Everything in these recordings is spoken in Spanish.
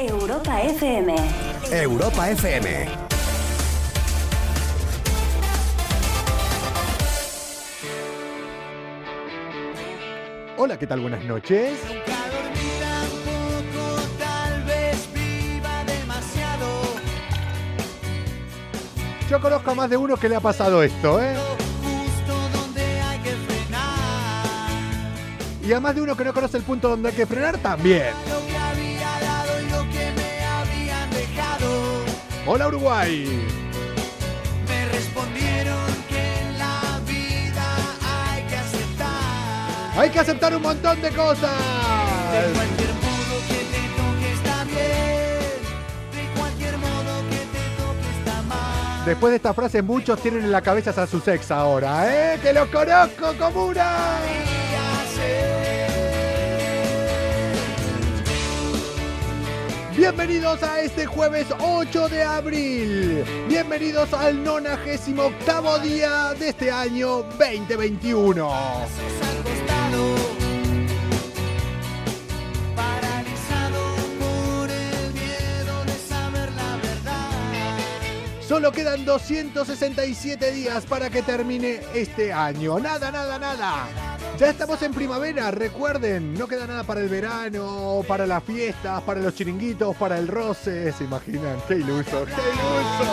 Europa FM. Europa FM. Hola, ¿qué tal? Buenas noches. Yo conozco a más de uno que le ha pasado esto, ¿eh? Y a más de uno que no conoce el punto donde hay que frenar también. Hola, Uruguay. Me respondieron que en la vida hay que aceptar. Hay que aceptar un montón de cosas. De cualquier modo que te toque está bien. De cualquier modo que te toque está mal. Después de esta frase, muchos tienen en la cabeza a sus ex ahora, ¿eh? ¡Que los conozco, comuna! Bienvenidos a este jueves 8 de abril. Bienvenidos al 98 día de este año 2021. al costado, paralizado por el miedo de saber la verdad. Solo quedan 267 días para que termine este año. Nada, nada, nada. Ya estamos en primavera, recuerden, no queda nada para el verano, para las fiestas, para los chiringuitos, para el roce. ¿Se imaginan? ¡Qué iluso! ¡Qué iluso!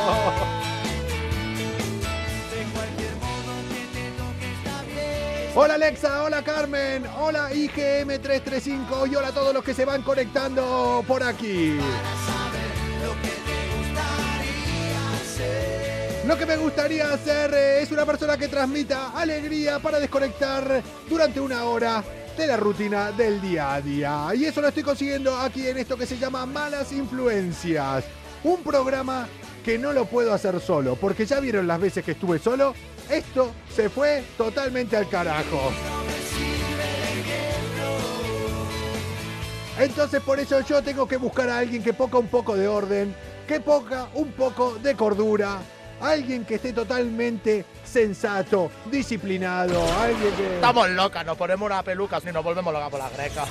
Hola Alexa, hola Carmen, hola IGM335 y hola a todos los que se van conectando por aquí. Lo que me gustaría hacer es una persona que transmita alegría para desconectar durante una hora de la rutina del día a día. Y eso lo estoy consiguiendo aquí en esto que se llama Malas Influencias. Un programa que no lo puedo hacer solo, porque ya vieron las veces que estuve solo. Esto se fue totalmente al carajo. Entonces por eso yo tengo que buscar a alguien que ponga un poco de orden, que ponga un poco de cordura, alguien que esté totalmente sensato, disciplinado, alguien que... Estamos locas, nos ponemos una peluca y nos volvemos locas por la greca.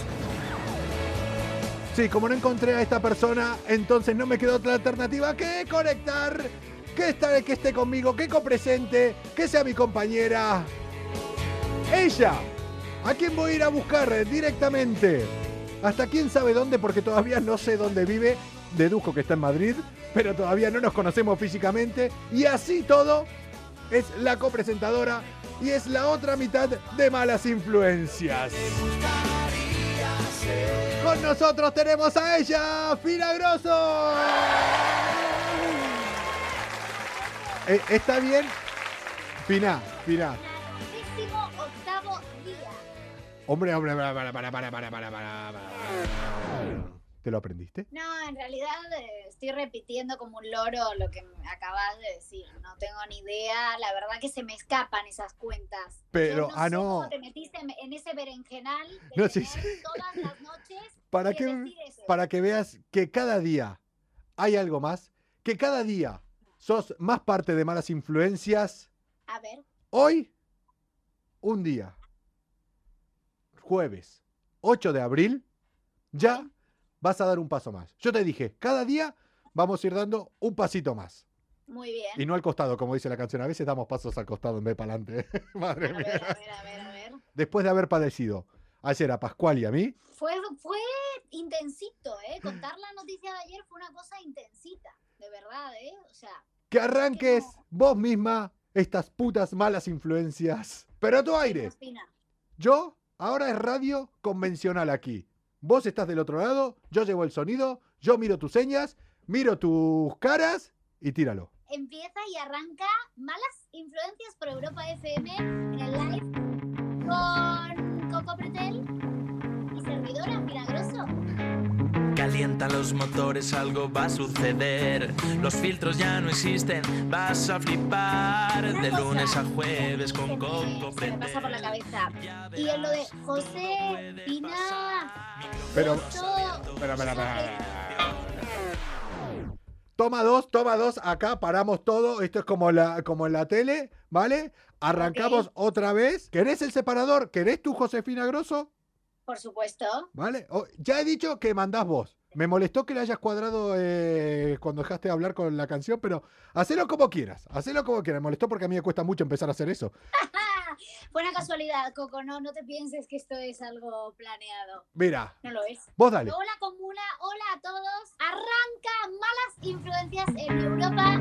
Sí, como no encontré a esta persona, entonces no me quedó otra alternativa que conectar, que, estar, que esté conmigo, que copresente, que sea mi compañera. Ella, ¿a quién voy a ir a buscar directamente? Hasta quién sabe dónde, porque todavía no sé dónde vive deduzco que está en Madrid, pero todavía no nos conocemos físicamente. Y así todo, es la copresentadora y es la otra mitad de Malas Influencias. Con nosotros tenemos a ella, Fina Grosso. Eh, ¿Está bien? Fina, Fina. Hombre, hombre, para, para, para, para, para, para, para. ¿Te lo aprendiste? No, en realidad eh, estoy repitiendo como un loro lo que me acabas de decir. No tengo ni idea. La verdad que se me escapan esas cuentas. Pero, Yo ah, sé no. cómo te metiste en- en ese berenjenal de No, sí, tener sí. todas las noches Para que eso. para que veas que cada día hay algo más, que cada día sos más parte de malas influencias. A ver, Hoy, un día, jueves 8 de abril, ya vas a dar un paso más. Yo te dije, cada día vamos a ir dando un pasito más. muy bien. Y no al costado, como dice la canción. A veces damos pasos al costado en vez para adelante. Madre A mía. a ver, a ver, a ver. Después de haber padecido ayer a Pascual y a mí, Fue, fue intensito, ¿eh? Contar la noticia de ayer fue una cosa intensita. De verdad, ¿eh? O sea, que arranques vos misma estas putas malas influencias. Pero a tu aire. Yo, ahora es radio convencional aquí. Vos estás del otro lado, yo llevo el sonido, yo miro tus señas, miro tus caras y tíralo. empieza y arranca Malas Influencias por Europa FM en el live con Coco Pretel Calientan los motores, algo va a suceder. Los filtros ya no existen, vas a flipar. De lunes a jueves con Coco se me pasa por la cabeza. Y en lo de José, Pina, Pero, espera, espera, espera. Toma dos, toma dos, acá paramos todo, esto es como la, como en la tele, ¿vale? Arrancamos otra vez. ¿Querés el separador? ¿Querés tú, Josefina Grosso? Por supuesto. ¿Vale? O- ya he dicho que mandás vos. Me molestó que le hayas cuadrado eh, cuando dejaste de hablar con la canción, pero hacelo como quieras, hacelo como quieras. Me molestó porque a mí me cuesta mucho empezar a hacer eso. Fue una casualidad, Coco, no, no te pienses que esto es algo planeado. Mira, No lo es. vos dale. Hola comuna, hola a todos. Arranca malas influencias en Europa.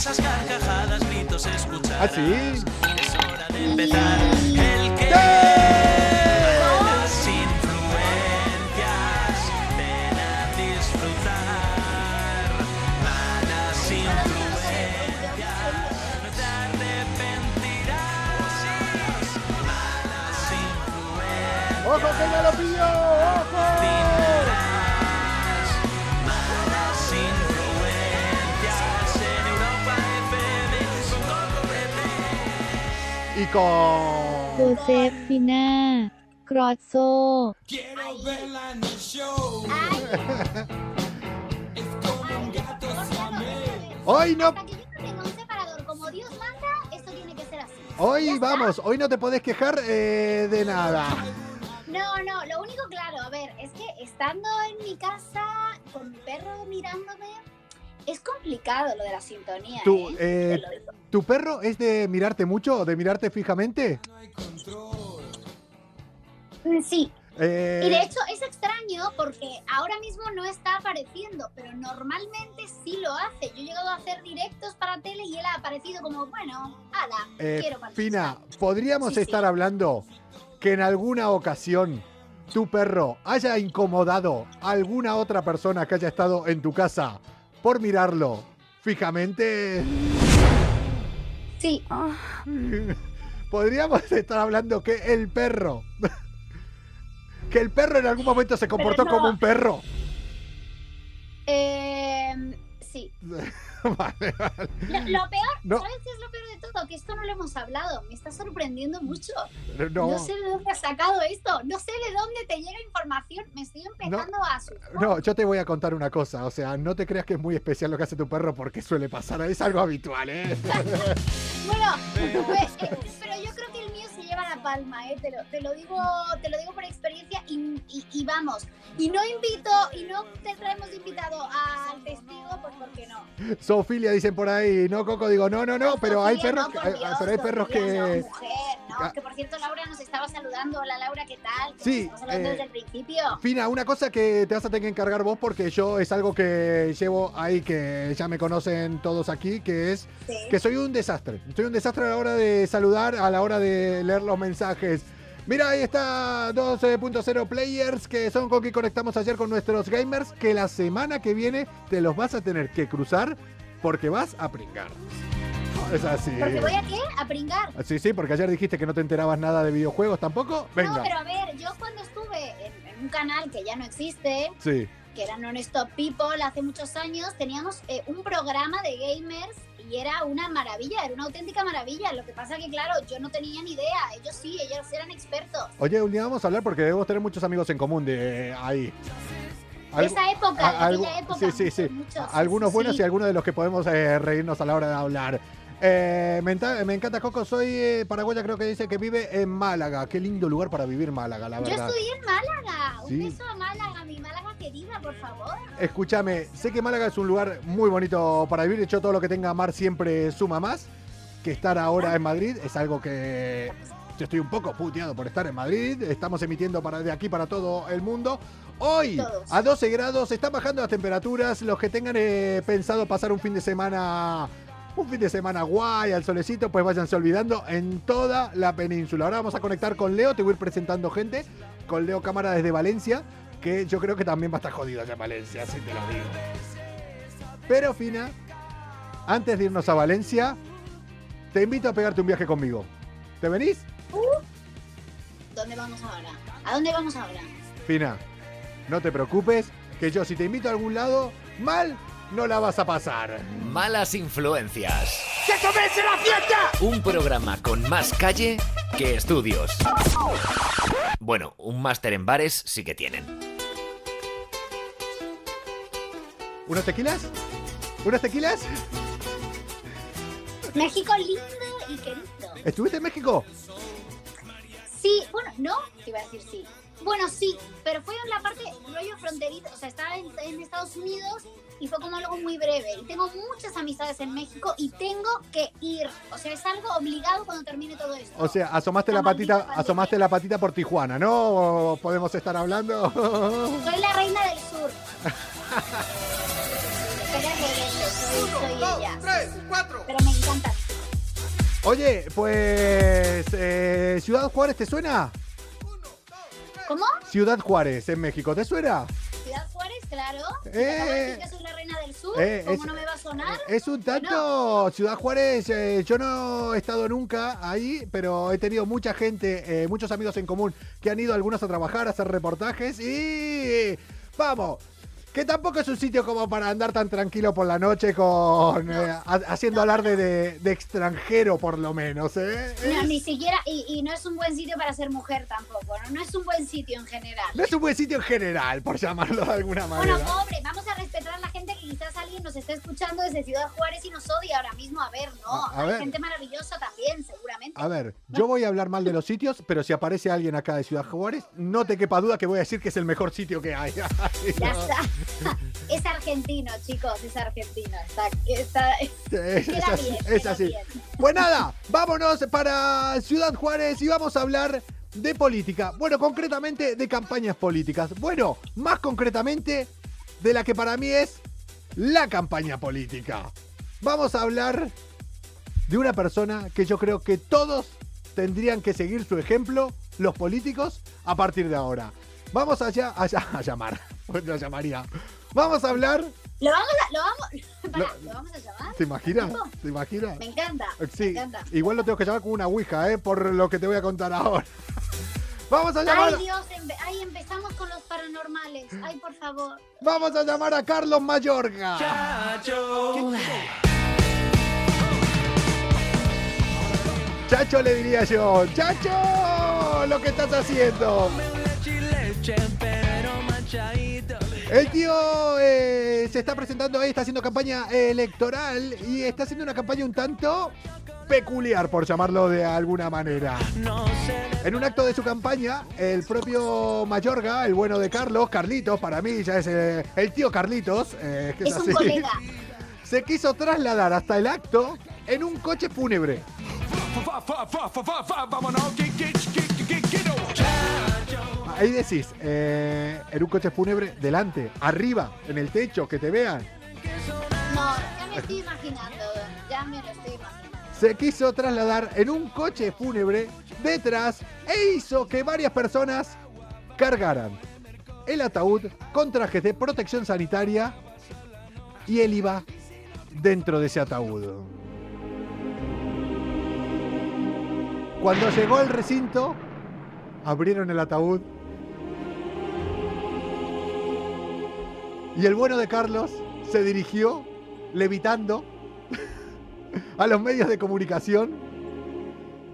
Risas, carcajadas, gritos, escuchar. ¿Ah, sí? Es hora de empezar. El que. Malas influencias, ven a disfrutar. Malas influencias, no te arrepentirás. Malas influencias, ¡Ojo que ya lo y con Josefina Crozzo. Quiero verla en el show. es como un gato Hoy no. Hoy vamos, hoy no te podés quejar eh, de nada. No, no, lo único claro, a ver, es que estando en mi casa con mi perro mirándome, es complicado lo de la sintonía. Tú, ¿eh? eh ¿Tu perro es de mirarte mucho o de mirarte fijamente? Mm, Sí, Eh, y de hecho es extraño porque ahora mismo no está apareciendo, pero normalmente sí lo hace. Yo he llegado a hacer directos para tele y él ha aparecido como, bueno, ala, eh, quiero participar. Fina, ¿podríamos Sí, sí. estar hablando que en alguna ocasión tu perro haya incomodado a alguna otra persona que haya estado en tu casa por mirarlo fijamente? Sí, Podríamos estar hablando que el perro. Que el perro en algún momento se comportó no. como un perro. eh, sí. Vale, vale. Lo, lo peor, No. ¿sabes qué es lo peor de todo? Que esto no lo hemos hablado. Me está sorprendiendo mucho. No, No sé de dónde has sacado esto. No sé de dónde te llega información. Me estoy empezando a asustar. no, yo te voy a contar una cosa. O sea, no te creas que es muy especial lo que hace tu perro porque suele pasar. Es algo habitual, ¿eh? Bueno, pues, eh, pero yo creo que la palma, ¿eh? Te lo, te lo digo, te lo digo por experiencia y, y- y vamos. Y no invito, y no te traemos invitado al testigo, pues porque no. Zoofilia dicen por ahí. No, Coco, digo, no, no, no. Pero hay Sofía, perros, no, Dios, pero hay perros Sofía, que. No, mujer, no, Ah. que por cierto Laura nos estaba saludando. Hola Laura, ¿qué tal? Que Sí, nos eh, desde el principio. Fina, una cosa que te vas a tener que encargar vos porque yo es algo que llevo ahí que ya me conocen todos aquí, que es Sí. que soy un desastre. Soy un desastre a la hora de saludar, a la hora de leer los mensajes. Mira, ahí está 2.0 players que son con que conectamos ayer con nuestros gamers, que la semana que viene te los vas a tener que cruzar porque vas a pringar. Es así. Porque voy a qué? A pringar. Sí, sí, porque ayer dijiste que no te enterabas nada de videojuegos tampoco. Venga. No, pero a ver, yo cuando estuve en, en un canal que ya no existe, Sí. que era Non-Stop People hace muchos años, teníamos eh, un programa de gamers y era una maravilla, era una auténtica maravilla. Lo que pasa que, claro, yo no tenía ni idea, ellos sí, ellos eran expertos. Oye, un día vamos a hablar porque debemos tener muchos amigos en común de ahí. De Algu- esa época, a- de aquella época. sí, sí, sí. muchos, Algunos buenos sí. y algunos de los que podemos eh, reírnos a la hora de hablar. Eh, me, encanta Coco, soy eh, paraguaya, creo que dice que vive en Málaga. Qué lindo lugar para vivir Málaga, la Yo verdad. estudié en Málaga. Un beso a Málaga, mi Málaga querida, por favor. Escúchame, sé que Málaga es un lugar muy bonito para vivir. De hecho, todo lo que tenga mar siempre suma más. Que estar ahora en Madrid es algo que yo estoy un poco puteado por estar en Madrid. Estamos emitiendo para de aquí para todo el mundo. Hoy, Todos. a 12 grados, están bajando las temperaturas. Los que tengan eh, pensado pasar un fin de semana. Un fin de semana guay, al solecito, pues váyanse olvidando en toda la península. Ahora vamos a conectar con Leo, te voy a ir presentando gente. Con Leo Cámara desde Valencia, que yo creo que también va a estar jodido allá en Valencia, así te lo digo. Pero Fina, antes de irnos a Valencia, te invito a pegarte un viaje conmigo. ¿Te venís? ¿Dónde vamos ahora? ¿A dónde vamos ahora? Fina, no te preocupes, que yo si te invito a algún lado, mal no la vas a pasar. Malas influencias. ¡Que comience la fiesta! Un programa con más calle que estudios. Bueno, un máster en bares sí que tienen. ¿Unos tequilas? ¿Unos tequilas? México lindo y querido. ¿Estuviste en México? Sí, bueno, no, te iba a decir sí. Bueno, sí, pero fue en la parte rollo fronterizo, o sea, estaba en, en Estados Unidos y fue como algo muy breve. Y tengo muchas amistades en México y tengo que ir. O sea, es algo obligado cuando termine todo esto. O sea, asomaste la patita, asomaste la patita por Tijuana, ¿no? ¿O ¿Podemos estar hablando? Soy la reina del sur. Pero es rebelde, soy, soy ella. Pero me encanta. Oye, pues eh, Ciudad Juárez, ¿te suena? ¿Cómo? Ciudad Juárez, en México, ¿te suena? Ciudad Juárez, claro. Eh, Te acabo de decir que soy la reina del sur. eh, ¿Cómo es- no me va a sonar? Es un tanto Ciudad Juárez, eh, yo no he estado nunca ahí, pero he tenido mucha gente, eh, muchos amigos en común que han ido algunos a trabajar, a hacer reportajes y vamos. Que tampoco es un sitio como para andar tan tranquilo por la noche con eh, ha- haciendo alarde de, de extranjero por lo menos, ¿eh? No, Es- ni siquiera, y, y no es un buen sitio para ser mujer tampoco, ¿no? No es un buen sitio en general. No es un buen sitio en general, por llamarlo de alguna Bueno, manera. pobre, vamos a respetar a la gente que quizás alguien nos esté escuchando desde Ciudad Juárez y nos odia ahora mismo. A ver, no, A- a hay ver. gente maravillosa también, A ver, yo voy a hablar mal de los sitios, pero si aparece alguien acá de Ciudad Juárez, no te quepa duda que voy a decir que es el mejor sitio que hay. Ya está. Es argentino, chicos, es argentino. Está, está, Es, así, bien, es así. bien. Pues nada, vámonos para Ciudad Juárez y vamos a hablar de política. Bueno, concretamente de campañas políticas. Bueno, más concretamente de la que para mí es la campaña política. Vamos a hablar de una persona que yo creo que todos tendrían que seguir su ejemplo, los políticos, a partir de ahora. Vamos allá, allá a llamar. Pues lo llamaría. Vamos a hablar. Lo vamos a, lo vamos, pará, Lo- ¿lo vamos a llamar? ¿Te imaginas? ¿Te imaginas? Me encanta, me Sí, encanta. igual lo tengo que llamar con una ouija, ¿eh? Por lo que te voy a contar ahora. Vamos a llamar, Ay, Dios, empe- ay, empezamos con los paranormales. Ay, por favor. vamos a llamar a Carlos Mayorga. Chacho. Chacho le diría yo, Chacho, lo que estás haciendo. El tío eh, se está presentando ahí, está haciendo campaña electoral y está haciendo una campaña un tanto peculiar, por llamarlo de alguna manera. En un acto de su campaña, el propio Mayorga, el bueno de Carlos, Carlitos, para mí ya es eh, el tío Carlitos, eh, que es, Es un colega. se quiso trasladar hasta el acto en un coche fúnebre. Ahí decís, eh, en un coche fúnebre, delante, arriba, en el techo, que te vean. No, ya me estoy imaginando. Ya me lo estoy imaginando. Se quiso trasladar en un coche fúnebre detrás e hizo que varias personas cargaran el ataúd con trajes de protección sanitaria y él iba dentro de ese ataúd. Cuando llegó al recinto, abrieron el ataúd. Y el bueno de Carlos se dirigió levitando a los medios de comunicación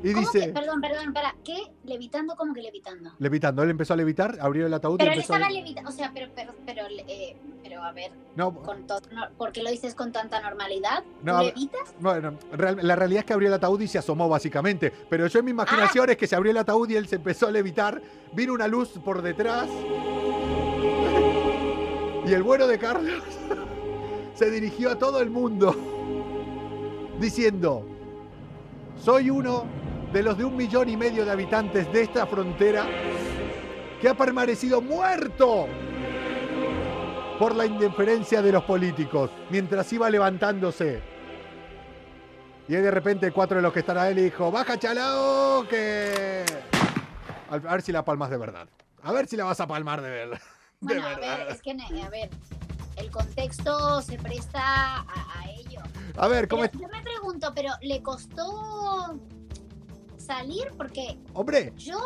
y ¿Cómo dice, que, perdón, perdón, para, ¿qué? ¿Levitando? ¿Cómo que levitando? levitando, él empezó a levitar, abrió el ataúd Pero y él a... estaba levitando, o sea, pero, pero, pero, eh, pero a ver, No, con to- no, ¿por qué lo dices con tanta normalidad? No, ¿Tú a ver. levitas? Bueno, real- la realidad es que abrió el ataúd y se asomó básicamente. Pero yo en mi imaginación es que se abrió el ataúd y él se empezó a levitar. Vino una luz por detrás. Y el bueno de Carlos se dirigió a todo el mundo diciendo, soy uno de los de un millón y medio de habitantes de esta frontera que ha permanecido muerto por la indiferencia de los políticos mientras iba levantándose. Y ahí de repente cuatro de los que están ahí le dijo, baja chalao, que... A ver si la palmas de verdad. A ver si la vas a palmar de verdad. De Bueno, a ver, es que, a ver, el contexto se presta a, a ello. A ver, ¿cómo es? Yo me pregunto, ¿pero le costó salir? Porque Hombre, yo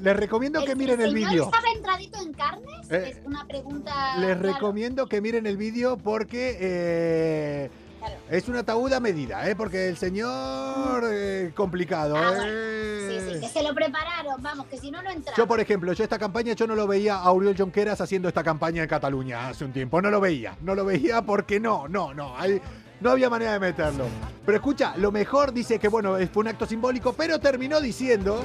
Les recomiendo que miren el señor vídeo. estaba entradito en carnes? Eh, es una pregunta. Les claro. recomiendo que miren el vídeo porque eh, Claro. es una ataúd a medida, ¿eh? Porque el señor eh, complicado. Ah, bueno. ¿eh? Sí, sí, que se lo prepararon, vamos, que si no, no entraba. Yo, por ejemplo, yo esta campaña, yo no lo veía a Oriol Jonqueras haciendo esta campaña en Cataluña hace un tiempo. No lo veía. No lo veía porque no, no, no. hay- no había manera de meterlo. Pero escucha, lo mejor dice que, bueno, fue un acto simbólico, pero terminó diciendo,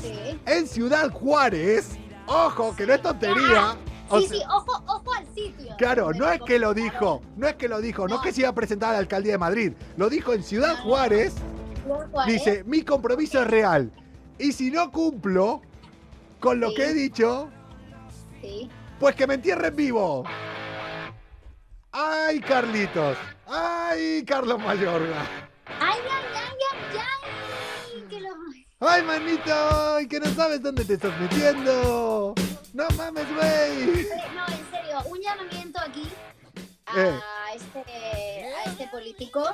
Sí. en Ciudad Juárez, ojo, que no es tontería. o Sí, sea- sí, ojo, ojo al sitio. Claro, no es que lo dijo, no es que lo dijo, no es que se iba a presentar a la alcaldía de Madrid, lo dijo en Ciudad Juárez, Juárez. dice, mi compromiso es real. Y si no cumplo con lo Sí. que he dicho, Sí. pues que me entierren vivo. ¡Ay, Carlitos! ¡Ay, Carlos Mayorga! ¡Ay, ay, ay, ay, ay! Que lo... ¡Ay, manito! Que no sabes dónde te estás metiendo. ¡No mames, güey! No, en serio, un llamamiento aquí a, Eh. este, a este político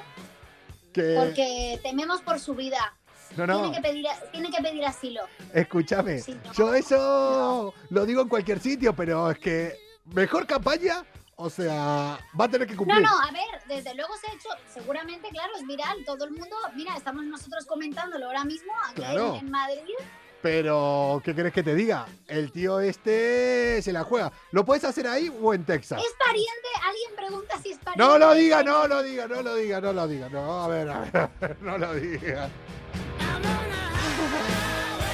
Que... porque tememos por su vida. No, no. Tiene, que pedir, tiene que pedir asilo. Escúchame, Sí, no. yo eso lo digo en cualquier sitio, pero es que mejor campaña, o sea, va a tener que No, cumplir. no, a ver, desde luego se ha hecho, seguramente, claro, es viral, todo el mundo, mira, estamos nosotros comentándolo ahora mismo aquí Claro. en, en Madrid. Pero, ¿qué querés que te diga? El tío este se la juega. ¿Lo puedes hacer ahí o en Texas? ¿Es pariente? ¿Alguien pregunta si es pariente? No lo diga, no lo diga, no lo diga, no lo diga. No, a ver, a ver, no lo diga.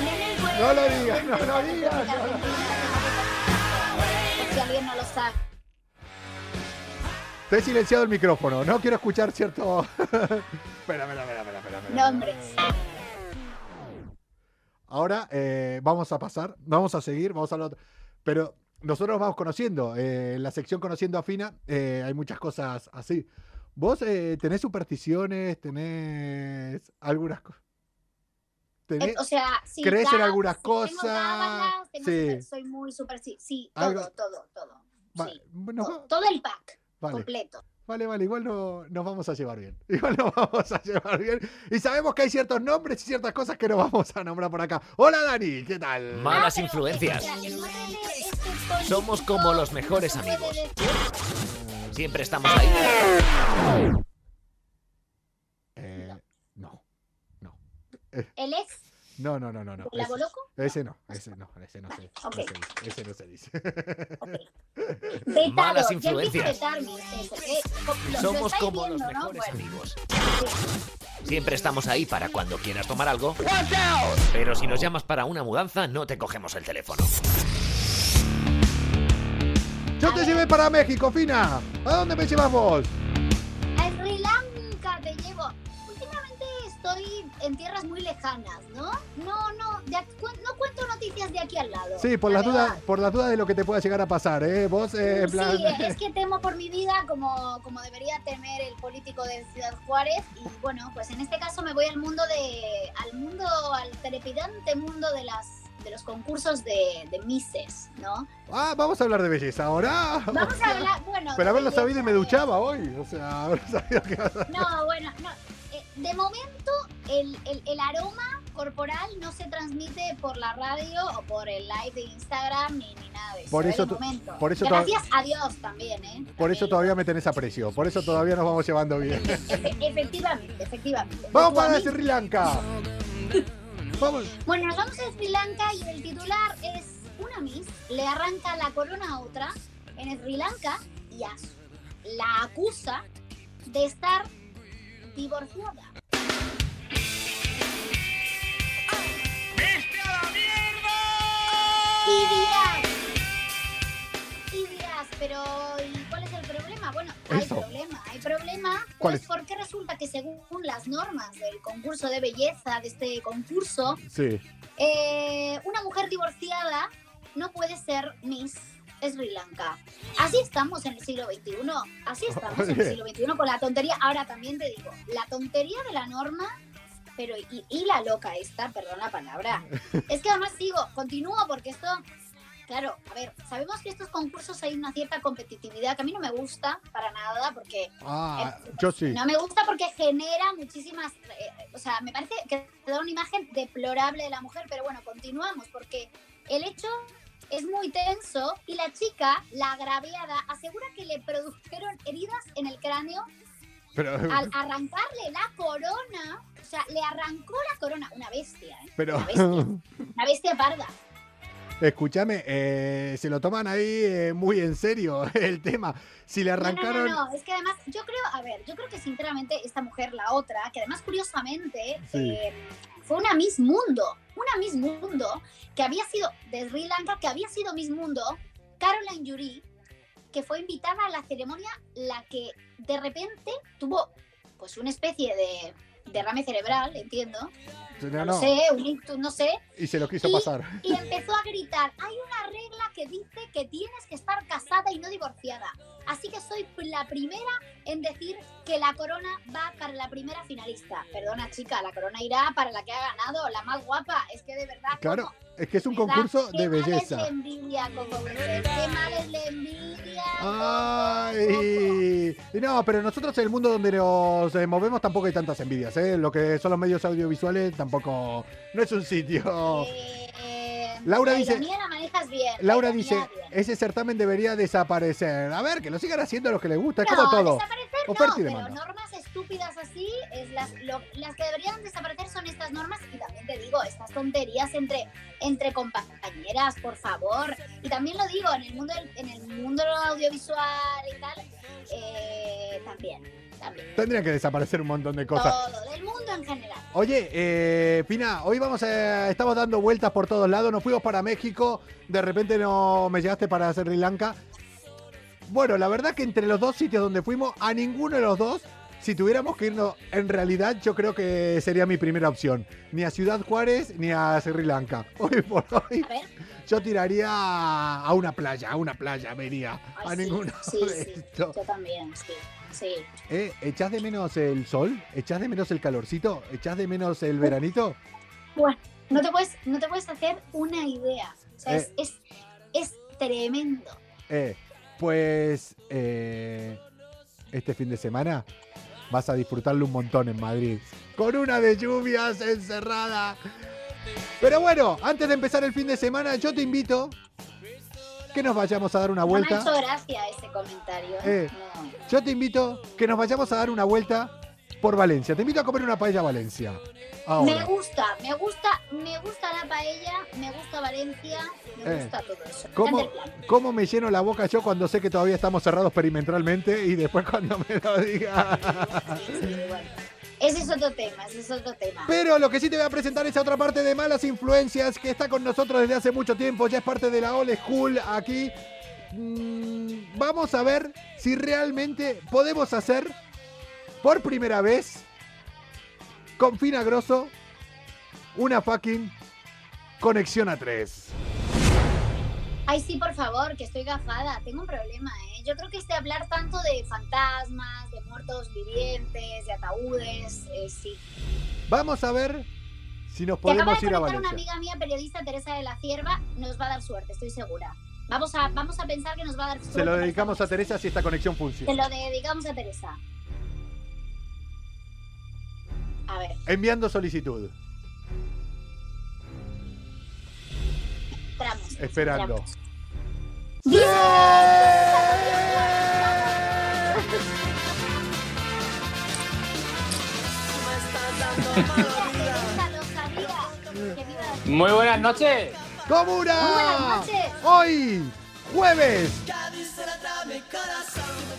Nene, pues, No lo digas, no lo de digas, no lo Por si alguien no lo sabe. Te he silenciado el micrófono, no quiero escuchar cierto... espera, espera, espera, espera, espera. Nombres. Ahora eh, vamos a pasar, vamos a seguir, vamos a otro. Pero nosotros vamos conociendo. eh, en la sección Conociendo a Fina eh, hay muchas cosas así. ¿Vos eh, tenés supersticiones? ¿Tenés algunas cosas? Eh, O sea, sí, ¿Crees en algunas sí, tengo cosas? tengo Sí. super- soy muy super, sí, sí, todo, todo, sí, todo, todo el pack vale, completo. vale, vale, igual no, nos vamos a llevar bien. Igual nos vamos a llevar bien. Y sabemos que hay ciertos nombres y ciertas cosas que no vamos a nombrar por acá. Hola Dani, ¿qué tal? Malas influencias. Somos como los mejores amigos. Siempre estamos ahí. Eh, no, no. El ex No, no, no, no, no. ¿El Ese, Aboloco? ese no, ese no, ese no se, Ok. no se dice. Ese no se dice. vetado. Malas influencias. eh, lo- Somos como los mejores Bueno, amigos. Siempre estamos ahí para cuando quieras tomar algo. Pero si nos llamas para una mudanza, no te cogemos el teléfono. Yo te llevé para México, Fina. ¿A dónde me llevas vos? A Sri Lanka estoy en tierras muy lejanas, ¿no? No, no, de no cuento noticias de aquí al lado. Sí, por la las dudas, por las dudas de lo que te pueda llegar a pasar, ¿eh? Vos, eh, en plan... Sí, es que temo por mi vida como, como debería temer el político de Ciudad Juárez y bueno, pues en este caso me voy al mundo de al mundo al trepidante mundo de las de los concursos de, de Misses, ¿no? Ah, vamos a hablar de belleza ahora. Vamos a hablar, bueno, Pero haberlo sabido y me duchaba hoy. O sea, haber sabido que a... No, bueno, no. De momento, el, el- el aroma corporal no se transmite por la radio o por el live de Instagram ni, ni nada de eso. Por eh, eso momento. por eso Gracias a Dios también, ¿eh? Por eso todavía me tenés aprecio. Por eso todavía nos vamos llevando bien. Efe- efectivamente, efectivamente. Vamos ¿Tú, para? Sri Lanka. Vamos. Bueno, nos vamos a Sri Lanka y el titular es una Miss le arranca la corona a otra en Sri Lanka y a la acusa de estar divorciada. Y dirás, y dirás, pero ¿y cuál es el problema? Bueno, hay Eso. problema, hay problema, ¿Cuál pues es? porque resulta que según las normas del concurso de belleza, de este concurso, Sí. eh, una mujer divorciada no puede ser Miss Sri Lanka. Así estamos en el siglo XXI. Así estamos en el siglo XXI con la tontería. Ahora también te digo, la tontería de la norma, pero y, y la loca esta, perdón la palabra. Es que además sigo, continúo porque esto, claro, a ver, sabemos que estos concursos hay una cierta competitividad que a mí no me gusta para nada porque Ah, yo sí. no me gusta porque genera muchísimas, eh, o sea, me parece que da una imagen deplorable de la mujer, pero bueno, continuamos porque el hecho es muy tenso y la chica, la agraviada, asegura que le produjeron heridas en el cráneo Pero, al arrancarle la corona, o sea, le arrancó la corona, una bestia, ¿eh? pero Una bestia, una bestia parda. escúchame, eh, se lo toman ahí eh, muy en serio el tema. Si le No, no, arrancaron. No, no, es que además, yo creo, a ver, yo creo que sinceramente esta mujer, la otra, que además curiosamente Sí. eh, fue una Miss Mundo, una Miss Mundo que había sido de Sri Lanka, que había sido Miss Mundo, Caroline Yuri, que fue invitada a la ceremonia, la que de repente tuvo pues una especie de derrame cerebral, entiendo, No, no, no, sé, un ictus, no sé, Y se lo quiso Y- pasar. y empezó a gritar, hay una regla que dice que tienes que estar casada y no divorciada. Así que soy la primera en decir que la corona va para la primera finalista. Perdona, chica, la corona irá para la que ha ganado, la más guapa. Es que de verdad. Claro, ¿cómo? es que es un Me da- concurso qué de mal es belleza. la envidia, Coco Qué mal es la envidia. Ay, y no, pero nosotros en el mundo donde nos eh, movemos tampoco hay tantas envidias, ¿eh? Lo que son los medios audiovisuales tampoco, no es un sitio. Eh, Laura la dice- la manejas bien. la Laura ironía dice, bien. ese certamen debería desaparecer. A ver, que lo sigan haciendo los que les gusta, es No, como todo. desaparecer Oferta no, pero normas estúpidas así, es las, lo- las que deberían desaparecer son estas normas y también te digo, estas tonterías entre, entre compañeras, por favor. Y también lo digo, en el mundo, en el mundo audiovisual y tal, eh, también, también. Tendría que desaparecer un montón de cosas. Todo, Oye, eh, Pina, hoy vamos a, estamos dando vueltas por todos lados. Nos fuimos para México, de repente no me llegaste para Sri Lanka. Bueno, la verdad que entre los dos sitios donde fuimos, a ninguno de los dos, si tuviéramos que irnos, en realidad yo creo que sería mi primera opción. Ni a Ciudad Juárez ni a Sri Lanka. Hoy por hoy yo tiraría a una playa, a una playa. Ay, A sí, ninguno sí, de sí, estos. Yo también, sí. Sí. ¿Eh? ¿Echás de menos el sol? ¿Echás de menos el calorcito? ¿Echás de menos el veranito? Bueno, no te puedes, no te puedes hacer una idea. O sea, es, Eh. es, es tremendo. Eh, pues eh, este fin de semana vas a disfrutarlo un montón en Madrid. Con una de lluvias encerrada. Pero bueno, antes de empezar el fin de semana, yo te invito que nos vayamos a dar una No me vuelta. hecho gracia ese comentario. Eh. No. Yo te invito que nos vayamos a dar una vuelta por Valencia. Te invito a comer una paella a Valencia. Me gusta, me gusta, me gusta la paella, me gusta Valencia, me Eh. gusta todo eso. ¿Cómo. ¿Cómo me lleno la boca yo cuando sé que todavía estamos cerrados perimetralmente y después cuando me lo diga? Sí, sí, bueno. Ese es otro tema, ese es otro tema. Pero lo que sí te voy a presentar es otra parte de Malas Influencias que está con nosotros desde hace mucho tiempo, ya es parte de la Old School aquí. Mm, vamos a ver si realmente podemos hacer por primera vez con Fina Grosso una fucking conexión a tres. Ay, sí, por favor, que estoy gafada. Tengo un problema, ¿eh? Yo creo que este hablar tanto de fantasmas, de muertos vivientes, de ataúdes, eh, sí. Vamos a ver si nos podemos de ir a conectar una Valencia. amiga mía, periodista Teresa de la Cierva, nos va a dar suerte, estoy segura. Vamos a, vamos a pensar que nos va a dar suerte. Se lo dedicamos a Teresa si esta conexión Se funciona. lo dedicamos a Teresa. A ver, Enviando solicitud. Esperando. la- Muy buenas noches. ¡Comuna! Muy buenas noches. Hoy, jueves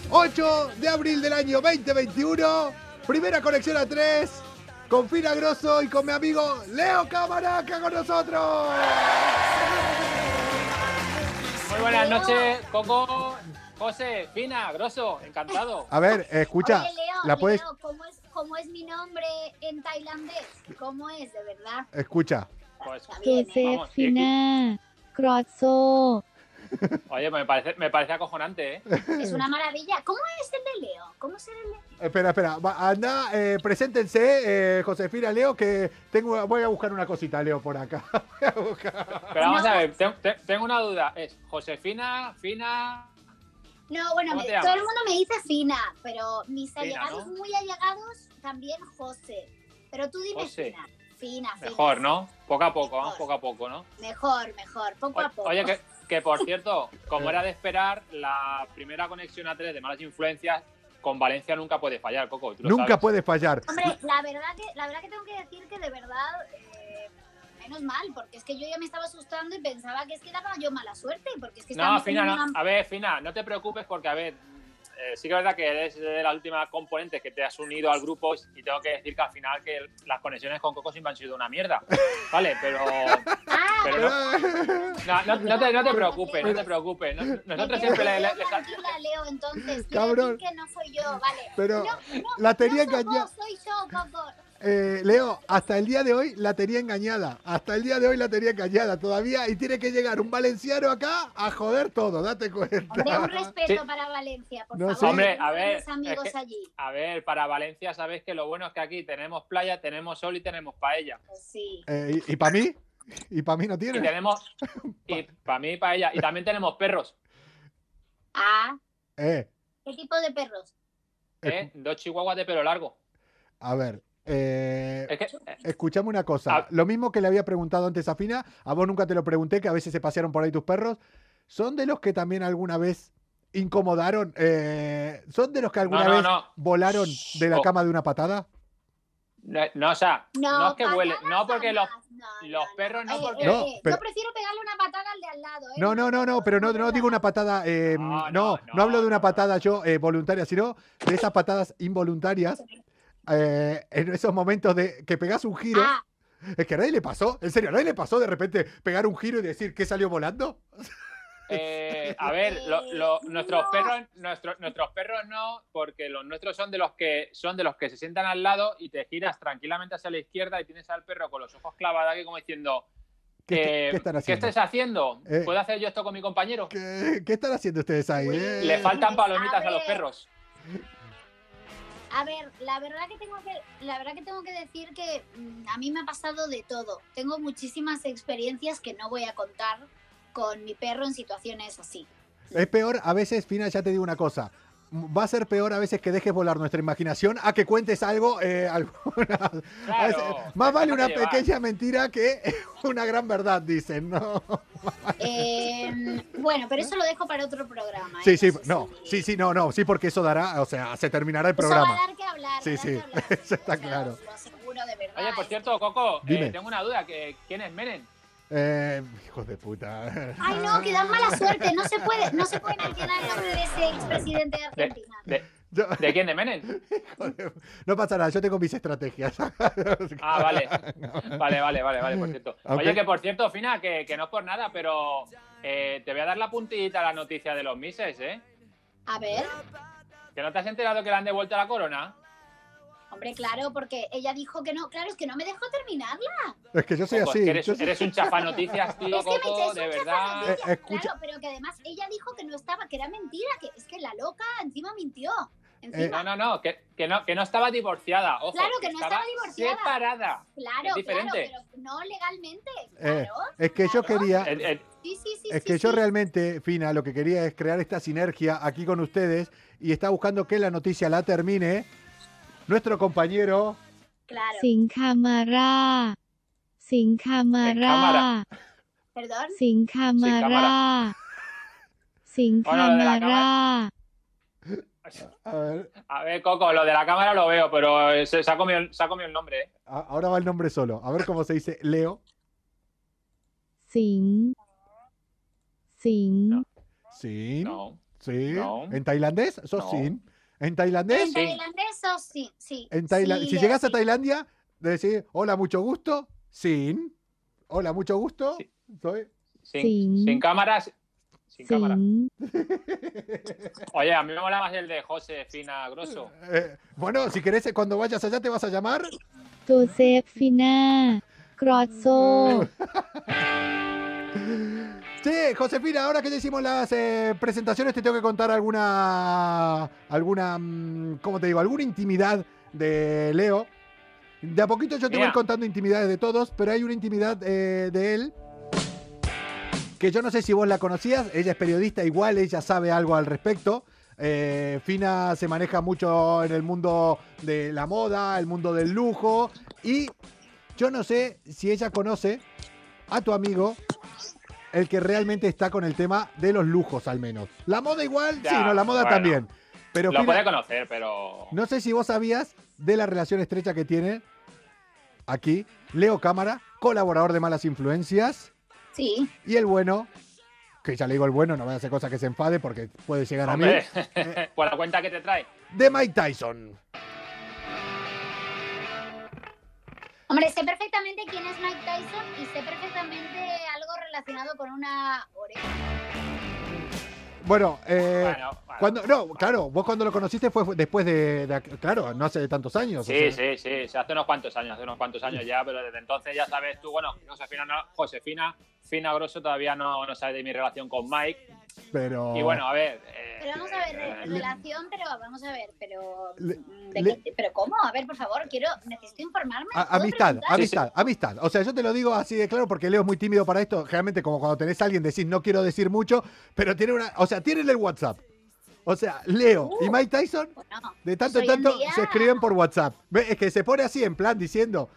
8 de abril del año 2021, primera conexión a 3, con Fina Grosso y con mi amigo Leo Camaraca con nosotros. Buenas noches, Coco, José, Fina, Grosso, encantado. A ver, escucha, Oye, Leo, la puedes, Leo, ¿cómo es, ¿cómo es mi nombre en tailandés? ¿Cómo es, de verdad? escucha. Pues, bien, ¿eh? Croazo, oye, me parece, me parece acojonante, ¿eh? Es una maravilla. ¿Cómo es el de Leo? ¿Cómo será el Leo? Espera, espera. Va, anda, eh, preséntense, eh, Josefina, Leo, que tengo, voy a buscar una cosita, Leo, por acá. Voy a buscar. Pero vamos No. a ver, te- te- tengo una duda. ¿Es Josefina, Fina? No, bueno, ¿Cómo me- todo el mundo me dice Fina, pero mis Fina, allegados, ¿no? muy allegados, también José. Pero tú dime José. Fina. Fina, Fina. Mejor, ¿no? Poco a poco, vamos Mejor. poco a poco, ¿no? Mejor, mejor, poco a O- poco. Oye, que, que por cierto, como era de esperar, la primera conexión a 3 de malas influencias con Valencia nunca puede fallar, Coco. tú lo Nunca sabes. puede fallar. Hombre, la verdad que, la verdad que tengo que decir que de verdad, eh, menos mal, porque es que yo ya me estaba asustando y pensaba que es que daba yo mala suerte, porque es que No, Fina, no. una- A ver, Fina, no te preocupes porque, a ver, eh, sí que es verdad que eres de las últimas componentes que te has unido al grupo y tengo que decir que al final que las conexiones con Coco siempre han sido una mierda. Vale, pero, Ah, pero no, no, no- no te, no te preocupes, no te preocupes. Nosotros siempre le, le- le- tranquila, Leo, entonces. Cabrón. que no soy yo, vale. Pero No, no, la tenía no soy engañada. soy yo. Eh, Leo, hasta el día de hoy la tenía engañada. Hasta el día de hoy la tenía engañada todavía. Y tiene que llegar un valenciano acá a joder todo, date cuenta. Hombre, un respeto Sí. para Valencia, por No favor. sé. Hombre, a ver, amigos es que- allí. A ver, para Valencia sabéis que lo bueno es que aquí tenemos playa, tenemos sol y tenemos paella. Pues sí. Eh, ¿Y, para mí? ¿Y para mí no Y tiene? tenemos, y para mí paella, y también tenemos perros, Ah, Eh, ¿qué tipo de perros? ¿eh? Dos chihuahuas de pelo largo. a ver. eh, Es que, eh, Escuchame una cosa. Lo mismo que le había preguntado antes a Fina, a vos nunca te lo pregunté, que a veces se pasearon por ahí tus perros. ¿Son de los que también alguna vez incomodaron? eh, ¿Son de los que alguna no, no, vez no. volaron de la Oh. cama de una patada? No, no, o sea, no, es que huele, no porque los. No, los no, perros no, Eh, porque- eh, No, eh, pero- Yo prefiero pegarle una patada al de al lado, ¿eh? No, no, no, no, pero no, no digo una patada, eh, no, No, no, no, hablo de una no, patada yo eh, voluntaria, sino de esas patadas involuntarias. eh, en esos momentos de que pegas un giro, Ah, es que a nadie le pasó, en serio, a nadie le pasó de repente pegar un giro y decir que salió volando. eh, a ver, lo- lo- nuestros No. perros, nuestros, nuestros perros no, porque los nuestros son de los que son de los que se sientan al lado y te giras tranquilamente hacia la izquierda y tienes al perro con los ojos clavados aquí como diciendo, ¿Qué, eh, qué están ¿qué haciendo? estáis haciendo? Eh. ¿Puedo hacer yo esto con mi compañero? ¿Qué, qué están haciendo ustedes ahí? eh? Le faltan palomitas a los ver. perros. a ver, la verdad que tengo que, la verdad que tengo que decir que mm, a mí me ha pasado de todo. Tengo muchísimas experiencias que no voy a contar con mi perro en situaciones así. Es peor, a veces, Fina, ya te digo una cosa. Va a ser peor a veces que dejes volar nuestra imaginación a que cuentes algo. eh, alguna- a veces- Claro, más vale una pequeña mentira que una gran verdad, dicen, ¿no? Eh, bueno, pero eso lo dejo para otro programa. ¿eh? Sí, sí, sé no, sí, sí, no, no, sí, porque eso dará, o sea, se terminará el Eso programa. va a dar que hablar. Sí, sí, hablar, eso está o sea, claro. Lo aseguro de verdad. Oye, por ¿eh? cierto, Coco, eh, tengo una duda. Que, ¿Quién es Menem? Eh, hijos de puta. Ay, no, que dan mala suerte. No se puede, no se puede mencionar el nombre de ese expresidente de De, Argentina. de- Yo- ¿de quién? ¿De Menem? joder, no pasa nada, yo tengo mis estrategias. Ah, vale. Vale, vale, vale, vale, por cierto. Oye, que por cierto, Fina, que, que no es por nada, pero eh, te voy a dar la puntillita a la noticia de los Mises, ¿eh? A ver, ¿Que no te has enterado que le han devuelto la corona? Hombre, claro, porque ella dijo que no. Claro, es que no me dejó terminarla. Es que yo soy Coco, es así. que eres, yo soy- eres un chafanoticias, tío, Es que me echáis de un verdad. Eh, escucha- Claro, pero que además ella dijo que no estaba, que era mentira, que es que la loca encima mintió. Eh, Encima, No, no, no, que, que no, que no estaba divorciada. Ojo, Claro que no estaba divorciada. Separada. claro, es diferente. claro, pero no legalmente. Eh, Claro. es que yo claro. quería, Eh, eh, Sí, sí, sí. Es sí, que yo realmente, Fina, lo que quería es crear esta sinergia aquí con ustedes y está buscando que la noticia la termine nuestro compañero. Claro. Sin cámara. Sin cámara. Perdón. Sin cámara. Sin cámara. A ver. a ver. Coco, lo de la cámara lo veo, pero se, se, ha, comido, el nombre. ¿eh? Ahora va el nombre solo. A ver cómo se dice Leo. Sin. Sin. Sin. Sin. En tailandés, sos sin. ¿En tailandés? En tailandés o sí, sí. En Taila si llegas a Tailandia, decís, hola, mucho gusto, sin. Hola, mucho gusto, sí. soy. Sin, sin cámaras. Sin cámara. Oye, a mí me mola más el de Josefina Grosso. Eh, bueno, si querés, cuando vayas allá te vas a llamar. Josefina Grosso. Sí, Josefina, ahora que ya hicimos las eh, presentaciones, te tengo que contar alguna, alguna, mm, ¿cómo te digo? Alguna intimidad de Leo. De a poquito yo te voy contando intimidades de todos, pero hay una intimidad eh, de él que yo no sé si vos la conocías, ella es periodista, igual ella sabe algo al respecto. Eh, Fina se maneja mucho en el mundo de la moda, el mundo del lujo, y yo no sé si ella conoce a tu amigo el que realmente está con el tema de los lujos, al menos. La moda igual, Ya, sí, no, la moda bueno. también. Pero Lo puede conocer, pero. no sé si vos sabías de la relación estrecha que tiene aquí Leo Cámara, colaborador de Malas Influencias, Sí. y el bueno, que ya le digo el bueno, no voy a hacer cosas que se enfade porque puede llegar a mí, Hombre, por la cuenta que te trae. de Mike Tyson. Hombre, sé perfectamente quién es Mike Tyson y sé perfectamente relacionado con una oreja. Bueno, eh, Bueno, bueno. cuando, no, claro, vos cuando lo conociste fue después de, claro, no hace tantos años. o Sí, sea. sí, sí, sí, hace unos cuantos años, hace unos cuantos años ya, pero desde entonces ya sabes tú, bueno, Josefina, no, Josefina Fina Grosso todavía no, no sabe de mi relación con Mike. Pero, Y bueno, a ver. eh, Pero vamos a ver, re- eh, relación, pero vamos a ver, pero. Le- mm, ¿de le- qué- ¿Pero cómo? A ver, por favor, quiero, necesito informarme. A- ¿puedo amistad, preguntar? amistad, amistad. O sea, yo te lo digo así de claro porque Leo es muy tímido para esto. Generalmente, como cuando tenés a alguien, decís no quiero decir mucho, pero tiene una. O sea, tienen el WhatsApp. O sea, Leo y Uh. Mike Tyson, Bueno, de tanto en tanto, día- se escriben por WhatsApp. ¿Ves? Es que se pone así en plan diciendo.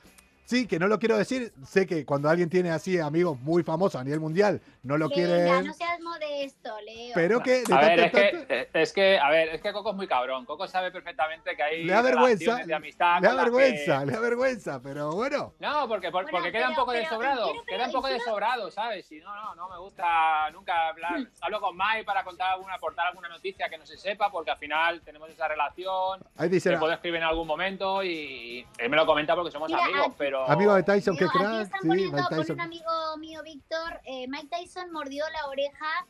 Sí, que no lo quiero decir. Sé que cuando alguien tiene así amigos muy famosos a nivel mundial, no lo venga, quieren. no seas modesto, Leo. Pero que de A tanto ver, en es que, tanto. eh, es que, a ver, es que Coco es muy cabrón. Coco sabe perfectamente que hay Le da vergüenza. relaciones de amistad. Le da vergüenza, que- le da vergüenza, pero bueno. No, porque, por- Bueno, porque queda un pero- poco de pero sobrado. pero Queda un poco de sobrado, ¿sabes? Y no, no, no me gusta nunca hablar. Hmm. Hablo con Mike para contar alguna, aportar alguna noticia que no se sepa, porque al final tenemos esa relación. Ahí dice, Le puedo escribir en algún momento y él me lo comenta porque somos Mira, amigos, aquí- pero. amigo de Tyson, qué Leo, aquí crack. están Sí, poniendo, Mike Tyson. un amigo mío, Víctor, eh, Mike Tyson mordió la oreja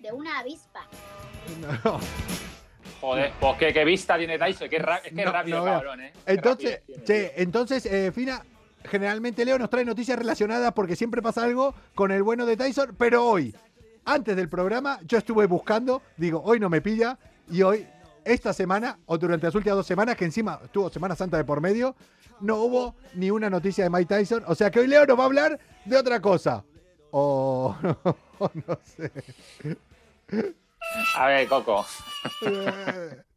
de una avispa. No. Joder, pues qué, qué vista tiene Tyson. Qué ra- es que No, rápido, no cabrón, ¿eh? Qué Entonces, tiene, che, entonces, eh, Fina, generalmente Leo nos trae noticias relacionadas porque siempre pasa algo con el bueno de Tyson, pero hoy, antes del programa, yo estuve buscando, digo, hoy no me pilla, y hoy, esta semana, o durante las últimas dos semanas, que encima estuvo Semana Santa de por medio, no hubo ni una noticia de Mike Tyson, o sea que hoy Leo nos va a hablar de otra cosa. O no sé. A ver, Coco.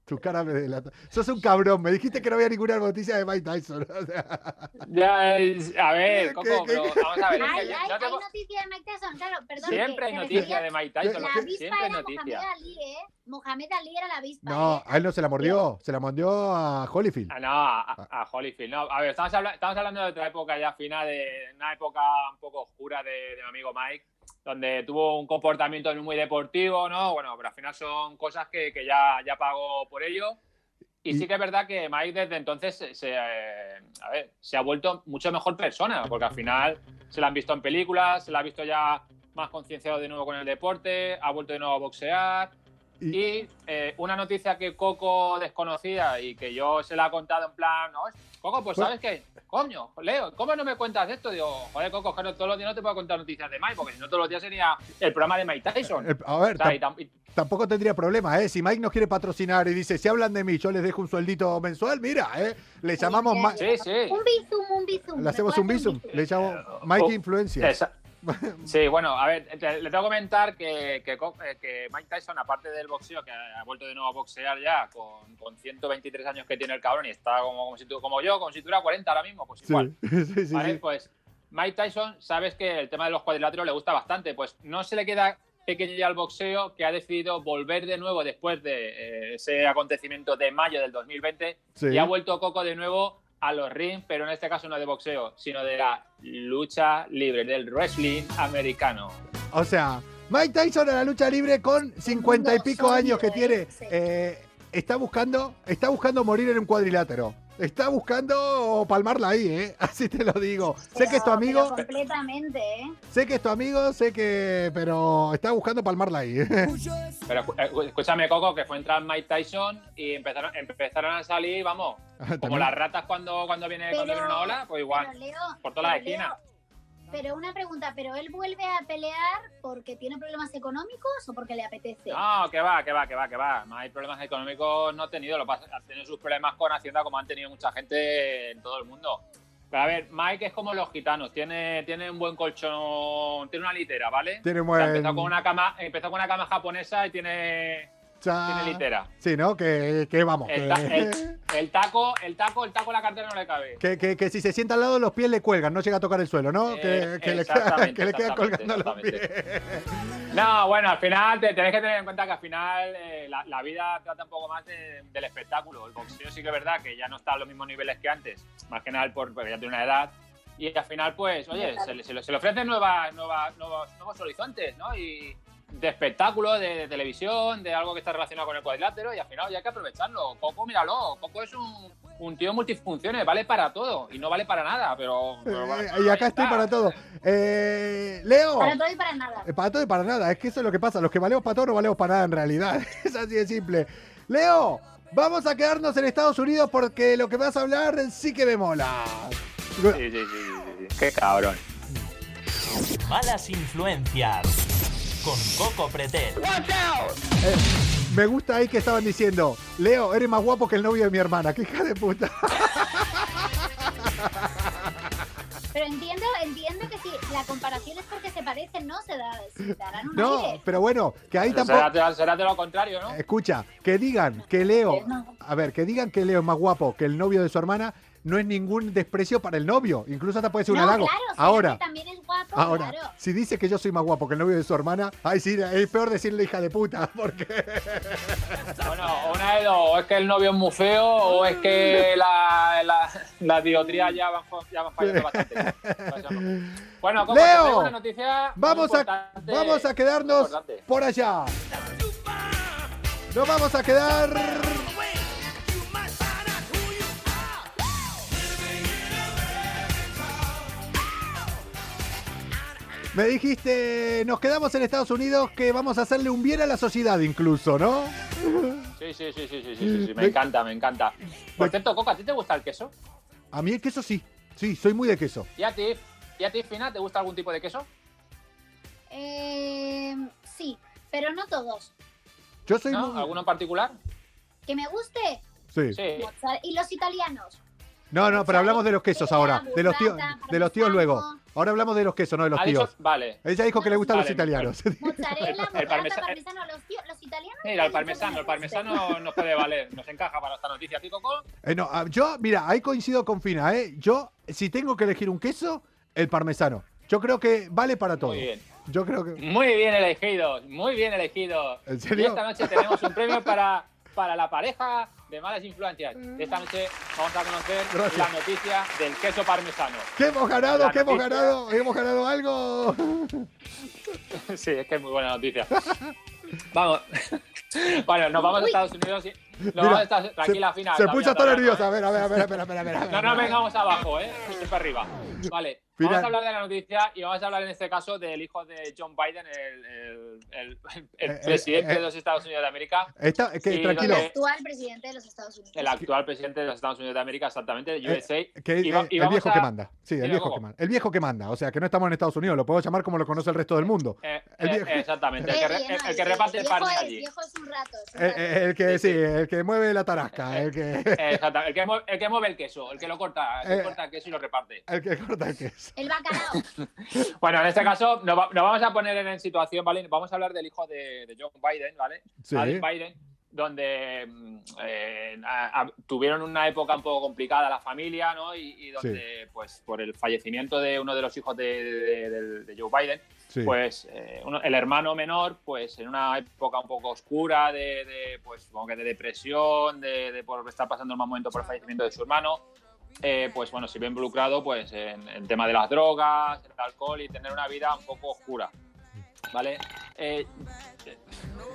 Tu cara me delata. Sos un cabrón, me dijiste que no había ninguna noticia de Mike Tyson. o sea. Ya, es- a ver, Coco, ¿Qué- pero qué- vamos a ver. es que Hay, no te hay puedo- noticia de Mike Tyson, claro, perdón. Siempre hay noticia de Mike Tyson. La avispa Siempre hay era Mohamed noticia. Ali, ¿eh? Mohamed Ali era la avispa. No, ¿eh? a él no se la mordió, se la mordió a Holyfield. Ah, no, a, a- Holyfield. No, a ver, estamos, habla- estamos hablando de otra época ya final, de una época un poco oscura de, de mi amigo Mike, donde tuvo un comportamiento muy deportivo, ¿no? Bueno, pero al final son cosas que, que ya, ya pagó por ello. Y, Y- sí que es verdad que Mike desde entonces se, eh, a ver, se ha vuelto mucho mejor persona, porque al final se la han visto en películas, se la ha visto ya más concienciado de nuevo con el deporte, ha vuelto de nuevo a boxear. Y- Y eh, una noticia que Coco desconocía y que yo se la he contado en plan, no, Coco, pues Pues- sabes qué, coño, Leo, ¿cómo no me cuentas esto? Digo, joder, Coco, que no, todos los días no te puedo contar noticias de Mike, porque si no todos los días sería el programa de Mike Tyson. El- a ver, O sea, y tam- tam- y- tampoco tendría problema, ¿eh? Si Mike nos quiere patrocinar y dice, si hablan de mí, yo les dejo un sueldito mensual, mira, ¿eh? Le llamamos sí, sí. Un bizum, un bizum. Le ¿me hacemos un visum, le llamo Mike Oh, Influencia. Esa- Sí, bueno, a ver, le tengo que comentar que, eh, que Mike Tyson, aparte del boxeo, que ha vuelto de nuevo a boxear ya con, con 123 años que tiene el cabrón y está como, como, si tu- como yo, como si tuviera 40 ahora mismo, pues igual. sí, sí, ¿vale? Pues Mike Tyson, sabes que el tema de los cuadriláteros le gusta bastante, pues no se le queda pequeño ya al boxeo, que ha decidido volver de nuevo después de eh, ese acontecimiento de mayo del 2020 Sí. y ha vuelto Coco de nuevo a los rings, pero en este caso no de boxeo, sino de la lucha libre, del wrestling americano. O sea, Mike Tyson a la lucha libre con cincuenta y pico años que ¿eh? tiene, Sí. eh, está buscando, está buscando morir en un cuadrilátero. Está buscando palmarla ahí, ¿eh? Así te lo digo. sé que es tu Pero- amigo, pero completamente, ¿eh? sé que es tu amigo, sé que, pero está buscando palmarla ahí. Pero eh, escúchame, Coco, que fue entrar Mike Tyson y empezaron, empezaron a salir, vamos, como También- las ratas cuando, cuando, viene, cuando viene una ola, pues igual, pero Leo, por todas las pero Leo, esquinas. Pero una pregunta, ¿pero él vuelve a pelear porque tiene problemas económicos o porque le apetece? No, que va, que va, que va, que va. No hay problemas económicos, no ha tenido. Lo pasa, ha tenido sus problemas con Hacienda como han tenido mucha gente en todo el mundo. Pero a ver, Mike es como los gitanos, tiene, tiene un buen colchón, tiene una litera, ¿vale? Tiene O sea, buen- empezó con una cama, empezó con una cama japonesa y tiene, tiene litera. Sí, ¿no? Que, que vamos. El, que- ta- el- el taco, el taco, el taco en la cartera no le cabe. Que, que- que si se sienta al lado, los pies le cuelgan, no llega a tocar el suelo, ¿no? Eh, que, que le queda, exactamente, que le queda exactamente, colgando los pies. No, bueno, al final te, tenés que tener en cuenta que al final eh, la, la vida trata un poco más de- del espectáculo. El boxeo sí que es verdad que ya no está a los mismos niveles que antes, más que nada por, porque ya tiene una edad. Y al final, pues, oye, se, le- se le, se le ofrecen nuevas, nuevas, nuevos, nuevos horizontes, ¿no? Y de espectáculo, de, de televisión, de algo que está relacionado con el cuadrilátero, y al final ya hay que aprovecharlo. Coco, míralo, Coco es un, un tío multifunciones, vale para todo, y no vale para nada, pero... pero vale- Eh, y acá estoy está. para todo. Eh, Leo. Para todo y para nada. Eh, Para todo y para nada. Es que eso es lo que pasa. Los que valemos para todo no valemos para nada en realidad. Es así de simple. Leo, vamos a quedarnos en Estados Unidos porque lo que vas a hablar sí que me mola. Sí, sí, sí, sí, sí, sí. Qué cabrón. Malas influencias. Con Coco Pretel. Eh, me gusta ahí que estaban diciendo, Leo, eres más guapo que el novio de mi hermana. ¡Qué hija de puta! Pero entiendo, entiendo que si la comparación es porque se parecen, ¿no? Se, da, se darán un No, aire. pero bueno, que ahí Pero tampoco... será, será de lo contrario, ¿no? Escucha, que digan que Leo, a ver, que digan que Leo es más guapo que el novio de su hermana, no es ningún desprecio para el novio. Incluso hasta puede ser un no, halago. claro, Ahora, que también es guapo, ahora, claro. si dice que yo soy más guapo que el novio de su hermana, ay sí, es peor decirle hija de puta, porque Bueno, o una de dos, o es que el novio es muy feo, o es que la, la, la diotría ya van, ya van fallando bastante. Bueno, como Leo, una noticia vamos a, vamos a quedarnos por allá. Nos vamos a quedar... Me dijiste, nos quedamos en Estados Unidos que vamos a hacerle un bien a la sociedad incluso, ¿no? Sí, sí, sí, sí, sí, sí, sí, sí, me encanta, me encanta. Por cierto, Coca, ¿a ti te gusta el queso? A mí el queso sí, sí, soy muy de queso. ¿Y a ti, y a ti Fina, te gusta algún tipo de queso? Eh, sí, pero no todos. Yo soy ¿No? muy... ¿Alguno en particular? Que me guste. Sí. Sí. ¿Y los italianos? No, no, pero hablamos de los quesos ahora, de los tíos, de los tíos luego. Ahora hablamos de los quesos, no de los tíos. Vale. Ella dijo que le gustan los italianos. Mozzarella, El parmesano. Los, tíos, los italianos. Mira, el no parmesano, me el parmesano nos puede valer, nos encaja para esta noticia. Eh, no, ah, yo, mira, ahí coincido con Fina, ¿eh? Yo, si tengo que elegir un queso, el parmesano. Yo creo que vale para todo. Muy bien. Yo creo que. Muy bien elegidos, muy bien elegidos. ¿En serio? Y esta noche tenemos un premio para, para la pareja de malas influencias. Esta noche vamos a conocer Gracias. la noticia del queso parmesano. ¿Qué hemos ganado? La ¿Qué hemos ganado? ¿Hemos ganado algo? Sí, es que es muy buena noticia. Vamos. Bueno, nos vamos a Estados Unidos y. Nos Mira, vamos a Estados- se- Tranquila, final. Se puso todo nerviosa. A ver, a ver, a ver, a ver, a ver, a ver. No nos vengamos abajo, ¿eh? Siempre arriba. Vale. Final. Vamos a hablar de la noticia y vamos a hablar en este caso del hijo de John Biden, el, el- el- el Eh, presidente eh, de los Estados Unidos de América. Está, que, Sí, tranquilo. donde- Actual presidente de los Estados Unidos. El actual presidente de los Estados Unidos de América, exactamente, de USA. Eh, que Y va- eh, y el viejo a- que manda. Sí, el viejo que manda. El viejo que manda. O sea, que no estamos en Estados Unidos. Lo puedo llamar como lo conoce el resto del mundo. Eh, El eh, viejo- exactamente, el que, re- Eh, el- no, el que reparte el es- allí. viejo es un rato. es un Eh, rato. eh, el que Sí, sí, sí. el que mueve la tarasca, el que, Eh, el, que mueve, el que mueve el queso, el que lo corta, el que Eh. corta el queso y lo reparte. el que corta el queso. El bacalao. Bueno, en este caso nos, va- nos vamos a poner en situación, ¿vale? Vamos a hablar del hijo de, de John Biden, ¿vale? Sí. Adam Biden, donde mm, eh, a- a- tuvieron una época un poco complicada la familia, ¿no? Y, y donde, pues, por el fallecimiento de uno de los hijos de, de- de- de Joe Biden, Sí. pues eh, uno- el hermano menor, pues en una época un poco oscura de, de, pues supongo que de depresión, de, de por estar pasando un mal momento por el fallecimiento de su hermano, eh, pues bueno, se ve involucrado pues en el tema de las drogas, el alcohol y tener una vida un poco oscura. ¿Vale? Eh,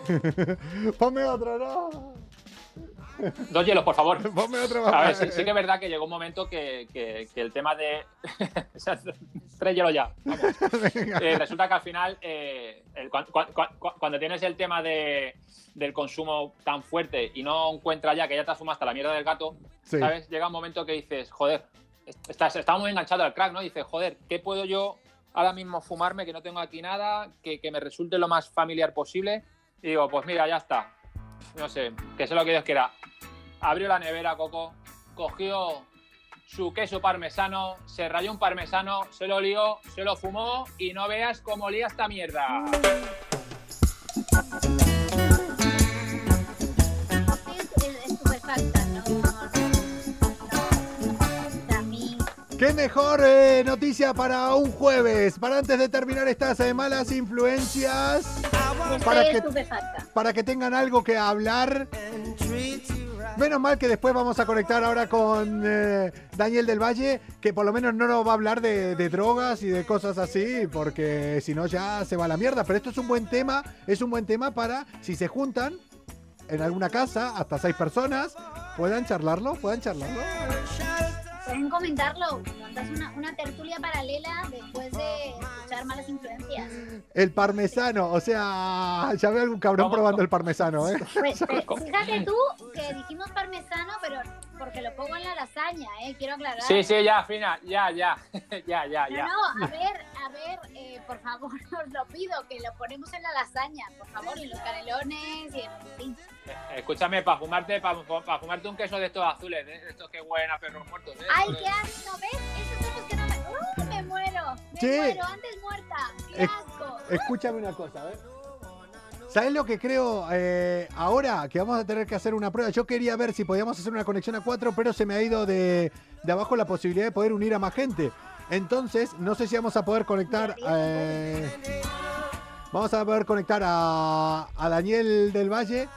Ponme otro, ¿no? Dos hielos, por favor. Ponme otro. A ver, sí, sí que es verdad que llegó un momento que, que- que el tema de... Tres hielos ya. Vamos. Eh, resulta que al final, eh, el- cuan- cuan- cuan- cuando tienes el tema de, del consumo tan fuerte y no encuentras ya que ya te has fumado hasta la mierda del gato, Sí. ¿sabes? Llega un momento que dices, joder, estás, estás muy enganchado al crack, ¿no? Y dices, joder, ¿qué puedo yo ahora mismo fumarme, que no tengo aquí nada, que, que me resulte lo más familiar posible. Y digo, pues mira, ya está. No sé, que sé lo que Dios quiera. Abrió la nevera, Coco, cogió su queso parmesano, se rayó un parmesano, se lo lió, se lo fumó y no veas cómo lía esta mierda. ¿Qué mejor eh, noticia para un jueves? Para antes de terminar estas eh, malas influencias, para que tengan algo que hablar. Menos mal que después vamos a conectar ahora con eh, Daniel del Valle, que por lo menos no nos va a hablar de, de drogas y de cosas así, porque si no ya se va a la mierda. Pero esto es un buen tema, es un buen tema para si se juntan en alguna casa, hasta seis personas, puedan charlarlo, puedan charlarlo. Pueden comentarlo. Montas una, una tertulia paralela después de escuchar malas influencias. El parmesano, o sea, ya veo algún cabrón ¿Cómo? probando el parmesano, ¿eh? Pues, eh, fíjate tú que dijimos parmesano, pero porque lo pongo en la lasaña, ¿eh? Quiero aclarar. Sí, sí, ya, Fina, ya, ya, ya, ya, No, ya. no, a ver, a ver, eh, por favor, os lo pido, que lo ponemos en la lasaña, por favor, y en los canelones y en fin. Eh, Escúchame, para fumarte, para, fumarte un queso de estos azules, ¿eh? de estos que huelen a perros muertos. ¿eh? ¡Ay, qué asco! ¿Ves? Esos son los que no me... ¡Uh, me muero! ¡Me Sí. muero! Antes muerta. ¡Qué Es- asco! Escúchame una cosa, ¿eh? ¿Sabes lo que creo eh, ahora? Que vamos a tener que hacer una prueba. Yo quería ver si podíamos hacer una conexión a cuatro, pero se me ha ido de, de abajo la posibilidad de poder unir a más gente. Entonces, no sé si vamos a poder conectar. eh, vamos a poder conectar a, Daniel del Valle.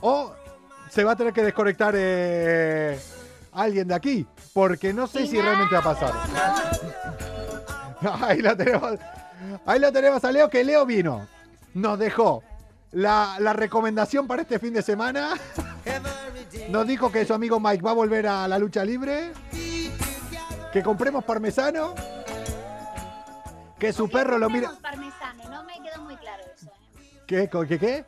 O se va a tener que desconectar eh, alguien de aquí. Porque no sé si realmente va a pasar. Ahí lo tenemos. Ahí lo tenemos a Leo, que Leo vino. Nos dejó la, la recomendación para este fin de semana. Nos dijo que su amigo Mike va a volver a la lucha libre. Que compremos parmesano. Que su perro lo mira. Parmesano, no me quedó muy claro eso. ¿eh? ¿Qué? ¿Qué? ¿Qué?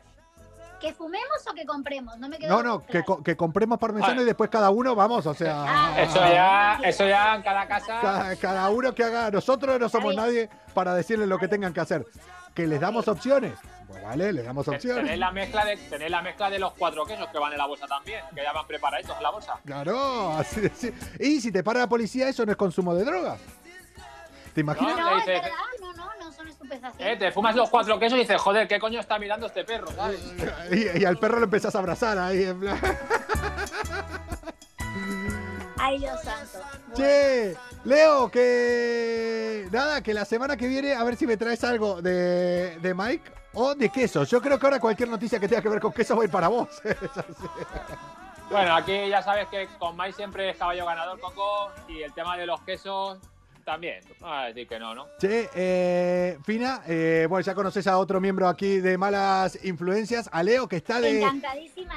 ¿Que fumemos o que compremos? No me quedó No, no, que, que compremos parmesano Vale. y después cada uno, vamos, o sea. Ah, Eso ya, eso ya en cada casa. Cada, cada uno que haga. Nosotros no somos nadie para decirles lo que tengan que hacer. Que les damos opciones. Pues vale, les damos opciones. Tenéis la, mezcla de, tenéis la mezcla de los cuatro quesos que van en la bolsa también, que ya van preparaditos en la bolsa. Claro, así de sí. Y si te para la policía, eso no es consumo de drogas. ¿Te imaginas? No, le es dice- verdad, no, no, no son Eh, estupefacientes. te fumas los cuatro quesos y dices, joder, ¿qué coño está mirando este perro? ¿sabes? Y, y al perro lo empezás a abrazar ahí, en plan. Ay, Dios santo. Bueno, Che, Leo, que. Nada, que la semana que viene a ver si me traes algo de, de Mike o de queso. Yo creo que ahora cualquier noticia que tenga que ver con queso va a ir para vos. Bueno, aquí ya sabes que con Mike siempre es caballo ganador, Coco, y el tema de los quesos también. A decir que no, ¿no? Che, eh, Fina, eh, bueno, ya conoces a otro miembro aquí de Malas Influencias, a Leo, que está de,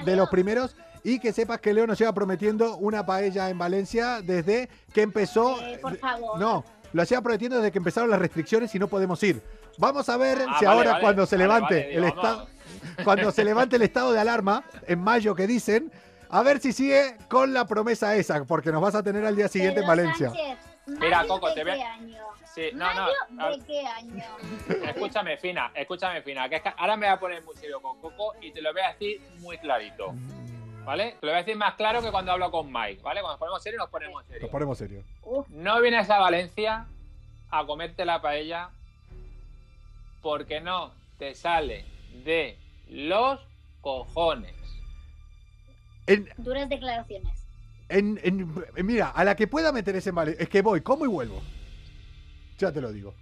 de los primeros. Y que sepas que Leo nos lleva prometiendo una paella en Valencia desde que empezó. Eh, por favor. No, lo hacía prometiendo desde que empezaron las restricciones y no podemos ir. Vamos a ver Ah, si vale, ahora vale, cuando se levante vale, el estado, cuando se levante el estado de alarma en mayo que dicen, a ver si sigue con la promesa esa, porque nos vas a tener al día siguiente en Pedro Valencia. Sánchez, Mira, ¿mayo Coco, de te ve- qué año? Sí, no, no. ¿Mayo a- de qué año? Escúchame, Fina, escúchame, Fina, que es que ahora me voy a poner muy serio con Coco y te lo voy a decir muy clarito. ¿Vale? Te lo voy a decir más claro que cuando hablo con Mike, ¿vale? Cuando nos ponemos serios, nos ponemos Nos serios. ponemos serios. Uf, No vienes a Valencia a comerte la paella porque no te sale de los cojones. En, duras declaraciones. en- en- mira, a la que pueda meter ese mal, es que voy, como y vuelvo. Ya te lo digo.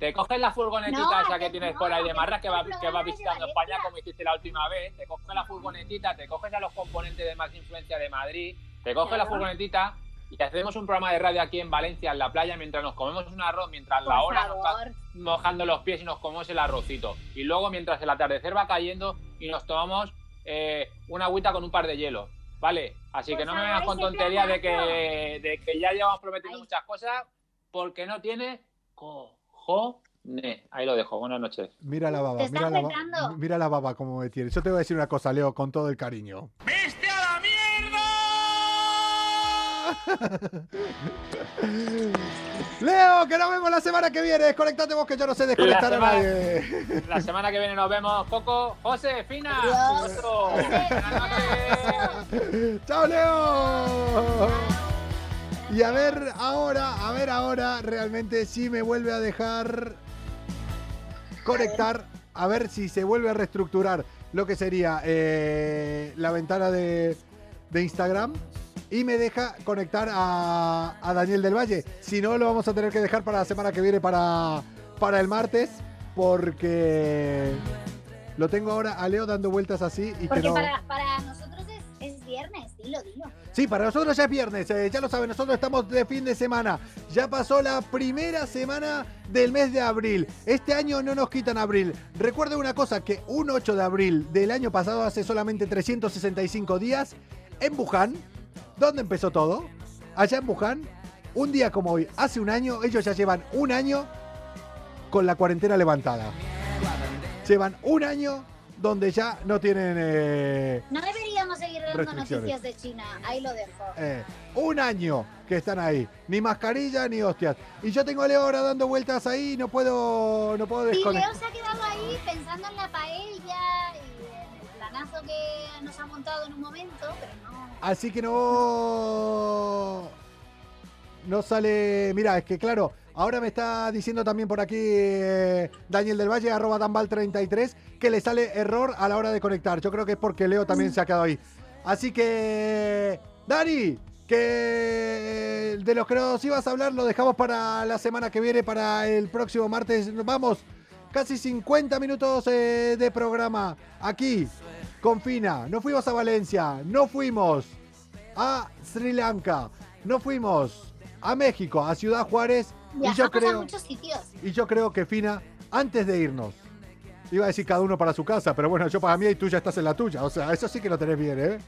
Te coges la furgonetita No, esa que tienes no, por ahí de que marras que va, compro que va visitando. España como hiciste la última vez. Te coges la furgonetita, te coges a los componentes de más influencia de Madrid, te coges la Claro. furgonetita y hacemos un programa de radio aquí en Valencia, en la playa, mientras nos comemos un arroz, mientras la hora nos mojando los pies y nos comemos el arrocito. Y luego, mientras el atardecer va cayendo y nos tomamos eh, una agüita con un par de hielos. ¿Vale? Así que no me vengas con tonterías de que, de que ya llevamos prometiendo muchas cosas porque no tiene cojones. Ahí lo dejo. Buenas noches. Mira la baba, Te mira estás la, ba- mira la baba como me tiene. Yo te voy a decir una cosa, Leo, con todo el cariño. Leo, que nos vemos la semana que viene. Desconectate vos que yo no sé desconectar a semana- nadie. La semana que viene nos vemos. Coco, José, Fina. Buenas noches. ¡Chao, Leo! Y a ver ahora, a ver ahora, realmente si me vuelve a dejar conectar, a ver si se vuelve a reestructurar lo que sería eh, la ventana de, de Instagram y me deja conectar a, a Daniel del Valle. Si no, lo vamos a tener que dejar para la semana que viene, para, para el martes, porque lo tengo ahora a Leo dando vueltas así y que Porque no... para, para nosotros es, es viernes, dilo, dilo. Sí, para nosotros ya es viernes, eh, ya lo saben, nosotros estamos de fin de semana. Ya pasó la primera semana del mes de abril. Este año no nos quitan abril. Recuerden una cosa, que un 8 de abril del año pasado, hace solamente 365 días, en Wuhan, ¿dónde empezó todo? Allá en Wuhan, un día como hoy, hace un año, ellos ya llevan un año con la cuarentena levantada. Llevan un año donde ya no tienen... eh, No deberíamos seguir dando Restricciones. noticias de China, ahí lo dejo. Eh, un año que están ahí. Ni mascarilla ni hostias. Y yo tengo a Leo ahora dando vueltas ahí y no puedo, no puedo Y Leo desconectar. se ha quedado ahí pensando en la paella y en el planazo que nos ha montado en un momento, pero no. Así que no. No sale. Mira, es que claro, ahora me está diciendo también por aquí eh, Daniel del Valle, arroba Danbal33, que le sale error a la hora de conectar. Yo creo que es porque Leo también se ha quedado ahí. Así que. Dani, que de los que nos ibas a hablar lo dejamos para la semana que viene, para el próximo martes. Vamos, casi 50 minutos eh, de programa aquí con Fina. No fuimos a Valencia, no fuimos a Sri Lanka, no fuimos a México, a Ciudad Juárez. Y yo a creo, muchos sitios. y yo creo que Fina, antes de irnos, iba a decir cada uno para su casa, pero bueno, yo para mí y tú ya estás en la tuya. O sea, eso sí que lo tenés bien, ¿eh?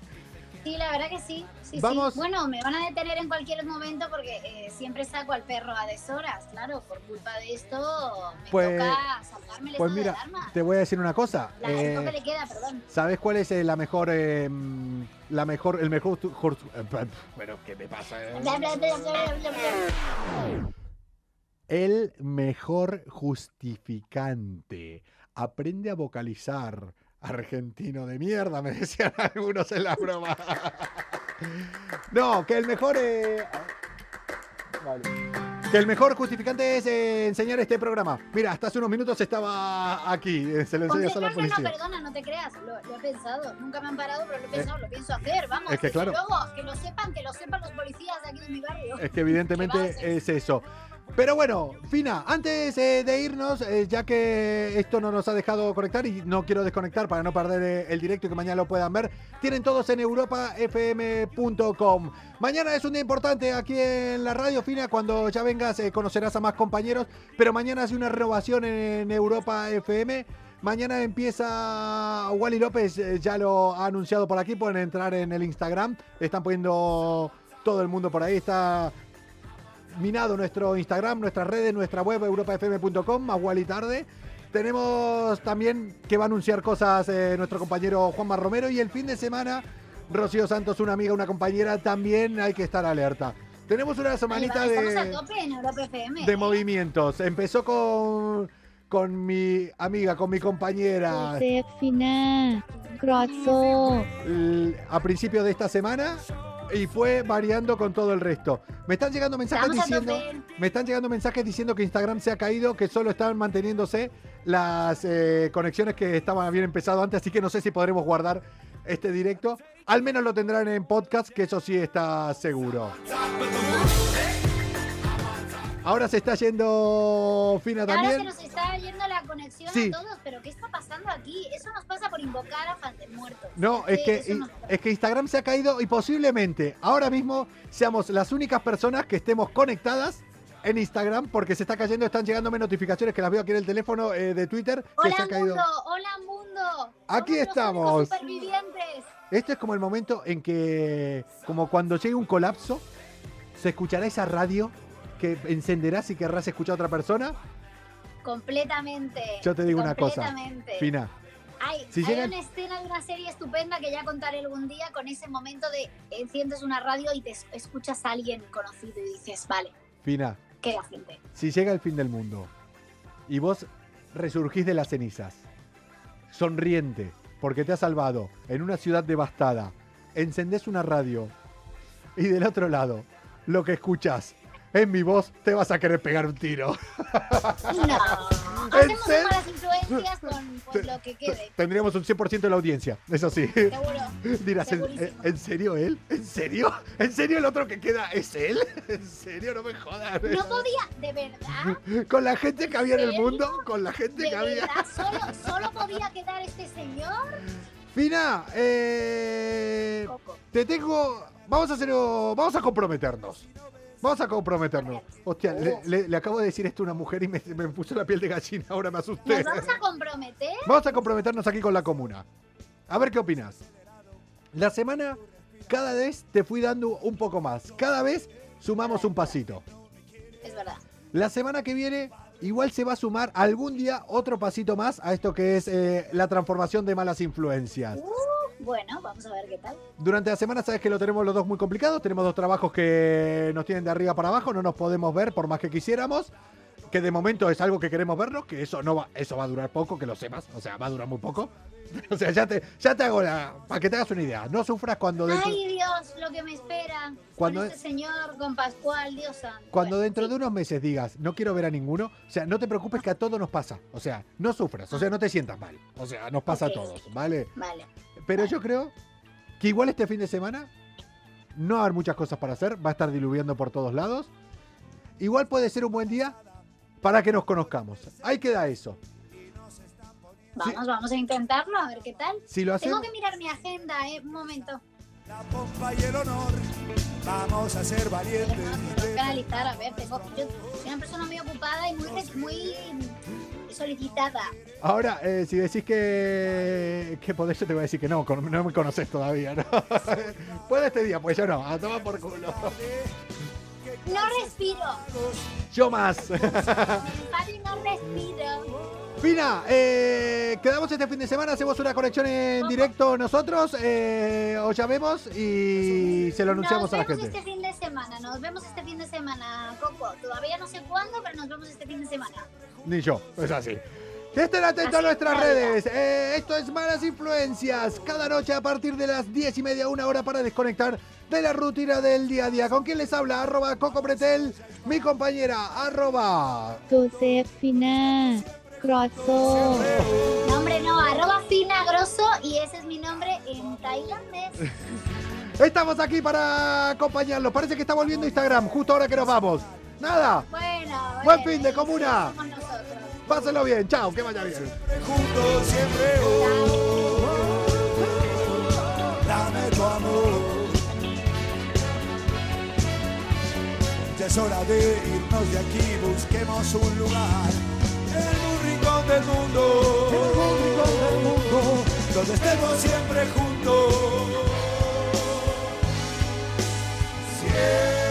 Sí, la verdad que sí. sí, Vamos. sí. Bueno, me van a detener en cualquier momento porque eh, siempre saco al perro a deshoras, claro. Por culpa de esto me Pues- toca saltarme el Pues mira, de alarma. te voy a decir una cosa. La, eh, toque le queda, perdón. ¿Sabes cuál es eh, la mejor, mm, la mejor, el mejor, eh, pero qué me pasa? El mejor justificante. Aprende a vocalizar. Argentino de mierda, me decían algunos en la broma. No, que el mejor. eh, vale. Que el mejor justificante es eh, enseñar este programa. Mira, hasta hace unos minutos estaba aquí. eh, Se lo enseñas a no, la no, no, policía. perdona, no te creas, lo, lo he pensado. Nunca me han parado, pero lo he pensado, lo pienso hacer, vamos. es que claro. Luego, que lo sepan, que lo sepan los policías de aquí de mi barrio. Es que evidentemente es eso. Pero bueno, Fina, antes eh, de irnos, eh, ya que esto no nos ha dejado conectar y no quiero desconectar para no perder eh, el directo y que mañana lo puedan ver, tienen todos en europafm.com. Mañana es un día importante aquí en la radio, Fina, cuando ya vengas conocerás a más compañeros, pero mañana hace una renovación en Europa FM. Mañana empieza Wally López, ya lo ha anunciado por aquí, pueden entrar en el Instagram, están poniendo todo el mundo por ahí, está minado nuestro Instagram, nuestras redes, nuestra web europafm.com, más igual y tarde. Tenemos también que va a anunciar cosas eh, nuestro compañero Juanma Romero y el fin de semana Rocío Santos, una amiga, una compañera, también hay que estar alerta. Tenemos una semanita de, de movimientos. Empezó con, con mi amiga, con mi compañera. Josefina, Croazó. A principios de esta semana y fue variando con todo el resto. Me están llegando mensajes Estamos diciendo... Me están llegando mensajes diciendo que Instagram se ha caído, que solo están manteniéndose las eh, conexiones que estaban bien empezado antes, así que no sé si podremos guardar este directo. Al menos lo tendrán en podcast, que eso sí está seguro. Ahora se está yendo Fina Ahora se también. nos está yendo la conexión Sí. a todos, pero ¿qué está pasando aquí? Eso nos pasa por invocar a fantasmuertos. No, es que, nos- es que Instagram se ha caído y posiblemente ahora mismo seamos las únicas personas que estemos conectadas en Instagram porque se está cayendo, están llegándome notificaciones que las veo aquí en el teléfono eh, de Twitter que Hola se ha caído. mundo, hola mundo. Aquí Somos estamos. supervivientes. Este es como el momento en que, como cuando llegue un colapso, se escuchará esa radio que encenderás y querrás escuchar a otra persona. Completamente. Yo te digo una cosa, completamente. Fina, Hay, Si hay llega- una escena de una serie estupenda que ya contaré algún día con ese momento de enciendes una radio y te es- escuchas a alguien conocido y dices, vale, Fina, qué gente. si llega el fin del mundo y vos resurgís de las cenizas, sonriente, porque te has salvado en una ciudad devastada, encendés una radio y del otro lado, lo que escuchás es mi voz, te vas a querer pegar un tiro. No, ¿En hacemos malas influencias con, con lo que quede, Tendríamos un 100% de la audiencia, eso sí. seguro. Dirás, ¿en, Segurísimo. en serio él? ¿En serio? ¿En serio el otro que queda es él? ¿En serio? No me jodas. No podía, de verdad, Con la gente que había en el ¿En mundo, con la gente de que había. solo, solo podía quedar este señor. Fina, eh, te tengo. Vamos a hacer. Vamos a comprometernos. Vamos a comprometernos. Hostia, le, le- le acabo de decir esto a una mujer y me, me puso la piel de gallina, ahora me asusté. Nos vamos a comprometer. Vamos a comprometernos aquí con la comuna. A ver qué opinas. La semana, cada vez te fui dando un poco más. Cada vez sumamos un pasito. Es verdad. La semana que viene, igual se va a sumar algún día otro pasito más a esto que es eh, la transformación de malas influencias. Uh, bueno, vamos a ver qué tal. Durante la semana sabes que lo tenemos los dos muy complicado. Tenemos dos trabajos que nos tienen de arriba para abajo. No nos podemos ver por más que quisiéramos. Que de momento es algo que queremos vernos. Que eso no va, eso va a durar poco, que lo sepas. O sea, va a durar muy poco. O sea, ya te, ya te hago la. Para que te hagas una idea. No sufras cuando dentro, Ay, Dios, lo que me espera. Cuando con es- este señor, con Pascual, Dios santo. cuando Bueno, dentro sí. de unos meses digas, no quiero ver a ninguno. O sea, no te preocupes que a todos nos pasa. O sea, no sufras. O sea, no te sientas mal. O sea, nos pasa a todos, ¿vale? Vale. Pero yo creo que igual este fin de semana no va a haber muchas cosas para hacer, va a estar diluviando por todos lados. Igual puede ser un buen día para que nos conozcamos. Ahí queda eso. Vamos, vamos a intentarlo, a ver qué tal. Si lo Tengo que mirar mi agenda, eh. Un momento. La pompa y el honor, vamos a ser valientes. Tengo que analizar, a ver. Tengo, yo soy una persona muy ocupada y muy, muy solicitada. ahora eh, si decís que, que podés, yo te voy a decir que no, con- no me conoces todavía, ¿no? Puede este día, pues yo no, a tomar por culo. No respiro. Yo más. Padre, no respiro. Fina, eh, quedamos este fin de semana, hacemos una conexión en directo nosotros, eh, os llamemos y se lo anunciamos nos a la vemos gente. este fin de semana, nos vemos este fin de semana, Coco. Todavía no sé cuándo, pero nos vemos este fin de semana. Ni yo, es así. Estén atentos a nuestras redes. Eh, esto es Malas Influencias. Cada noche a partir de las 10 y media, una hora para desconectar de la rutina del día a día. ¿Con quién les habla? Arroba Coco Pretel, mi compañera. Arroba. Josefina Grosso. Nombre no, arroba Fina Grosso y ese es mi nombre en tailandés. Estamos aquí para acompañarlos. Parece que está volviendo Instagram justo ahora que nos vamos. Nada. Bueno, Buen fin de comuna. Pásenlo bien, chao, que vaya bien. Siempre juntos, siempre oh, oh, Dame tu amor. Ya es hora de irnos de aquí, busquemos un lugar. En un rincón del mundo. En un rincón del mundo. Donde estemos siempre juntos. Siempre.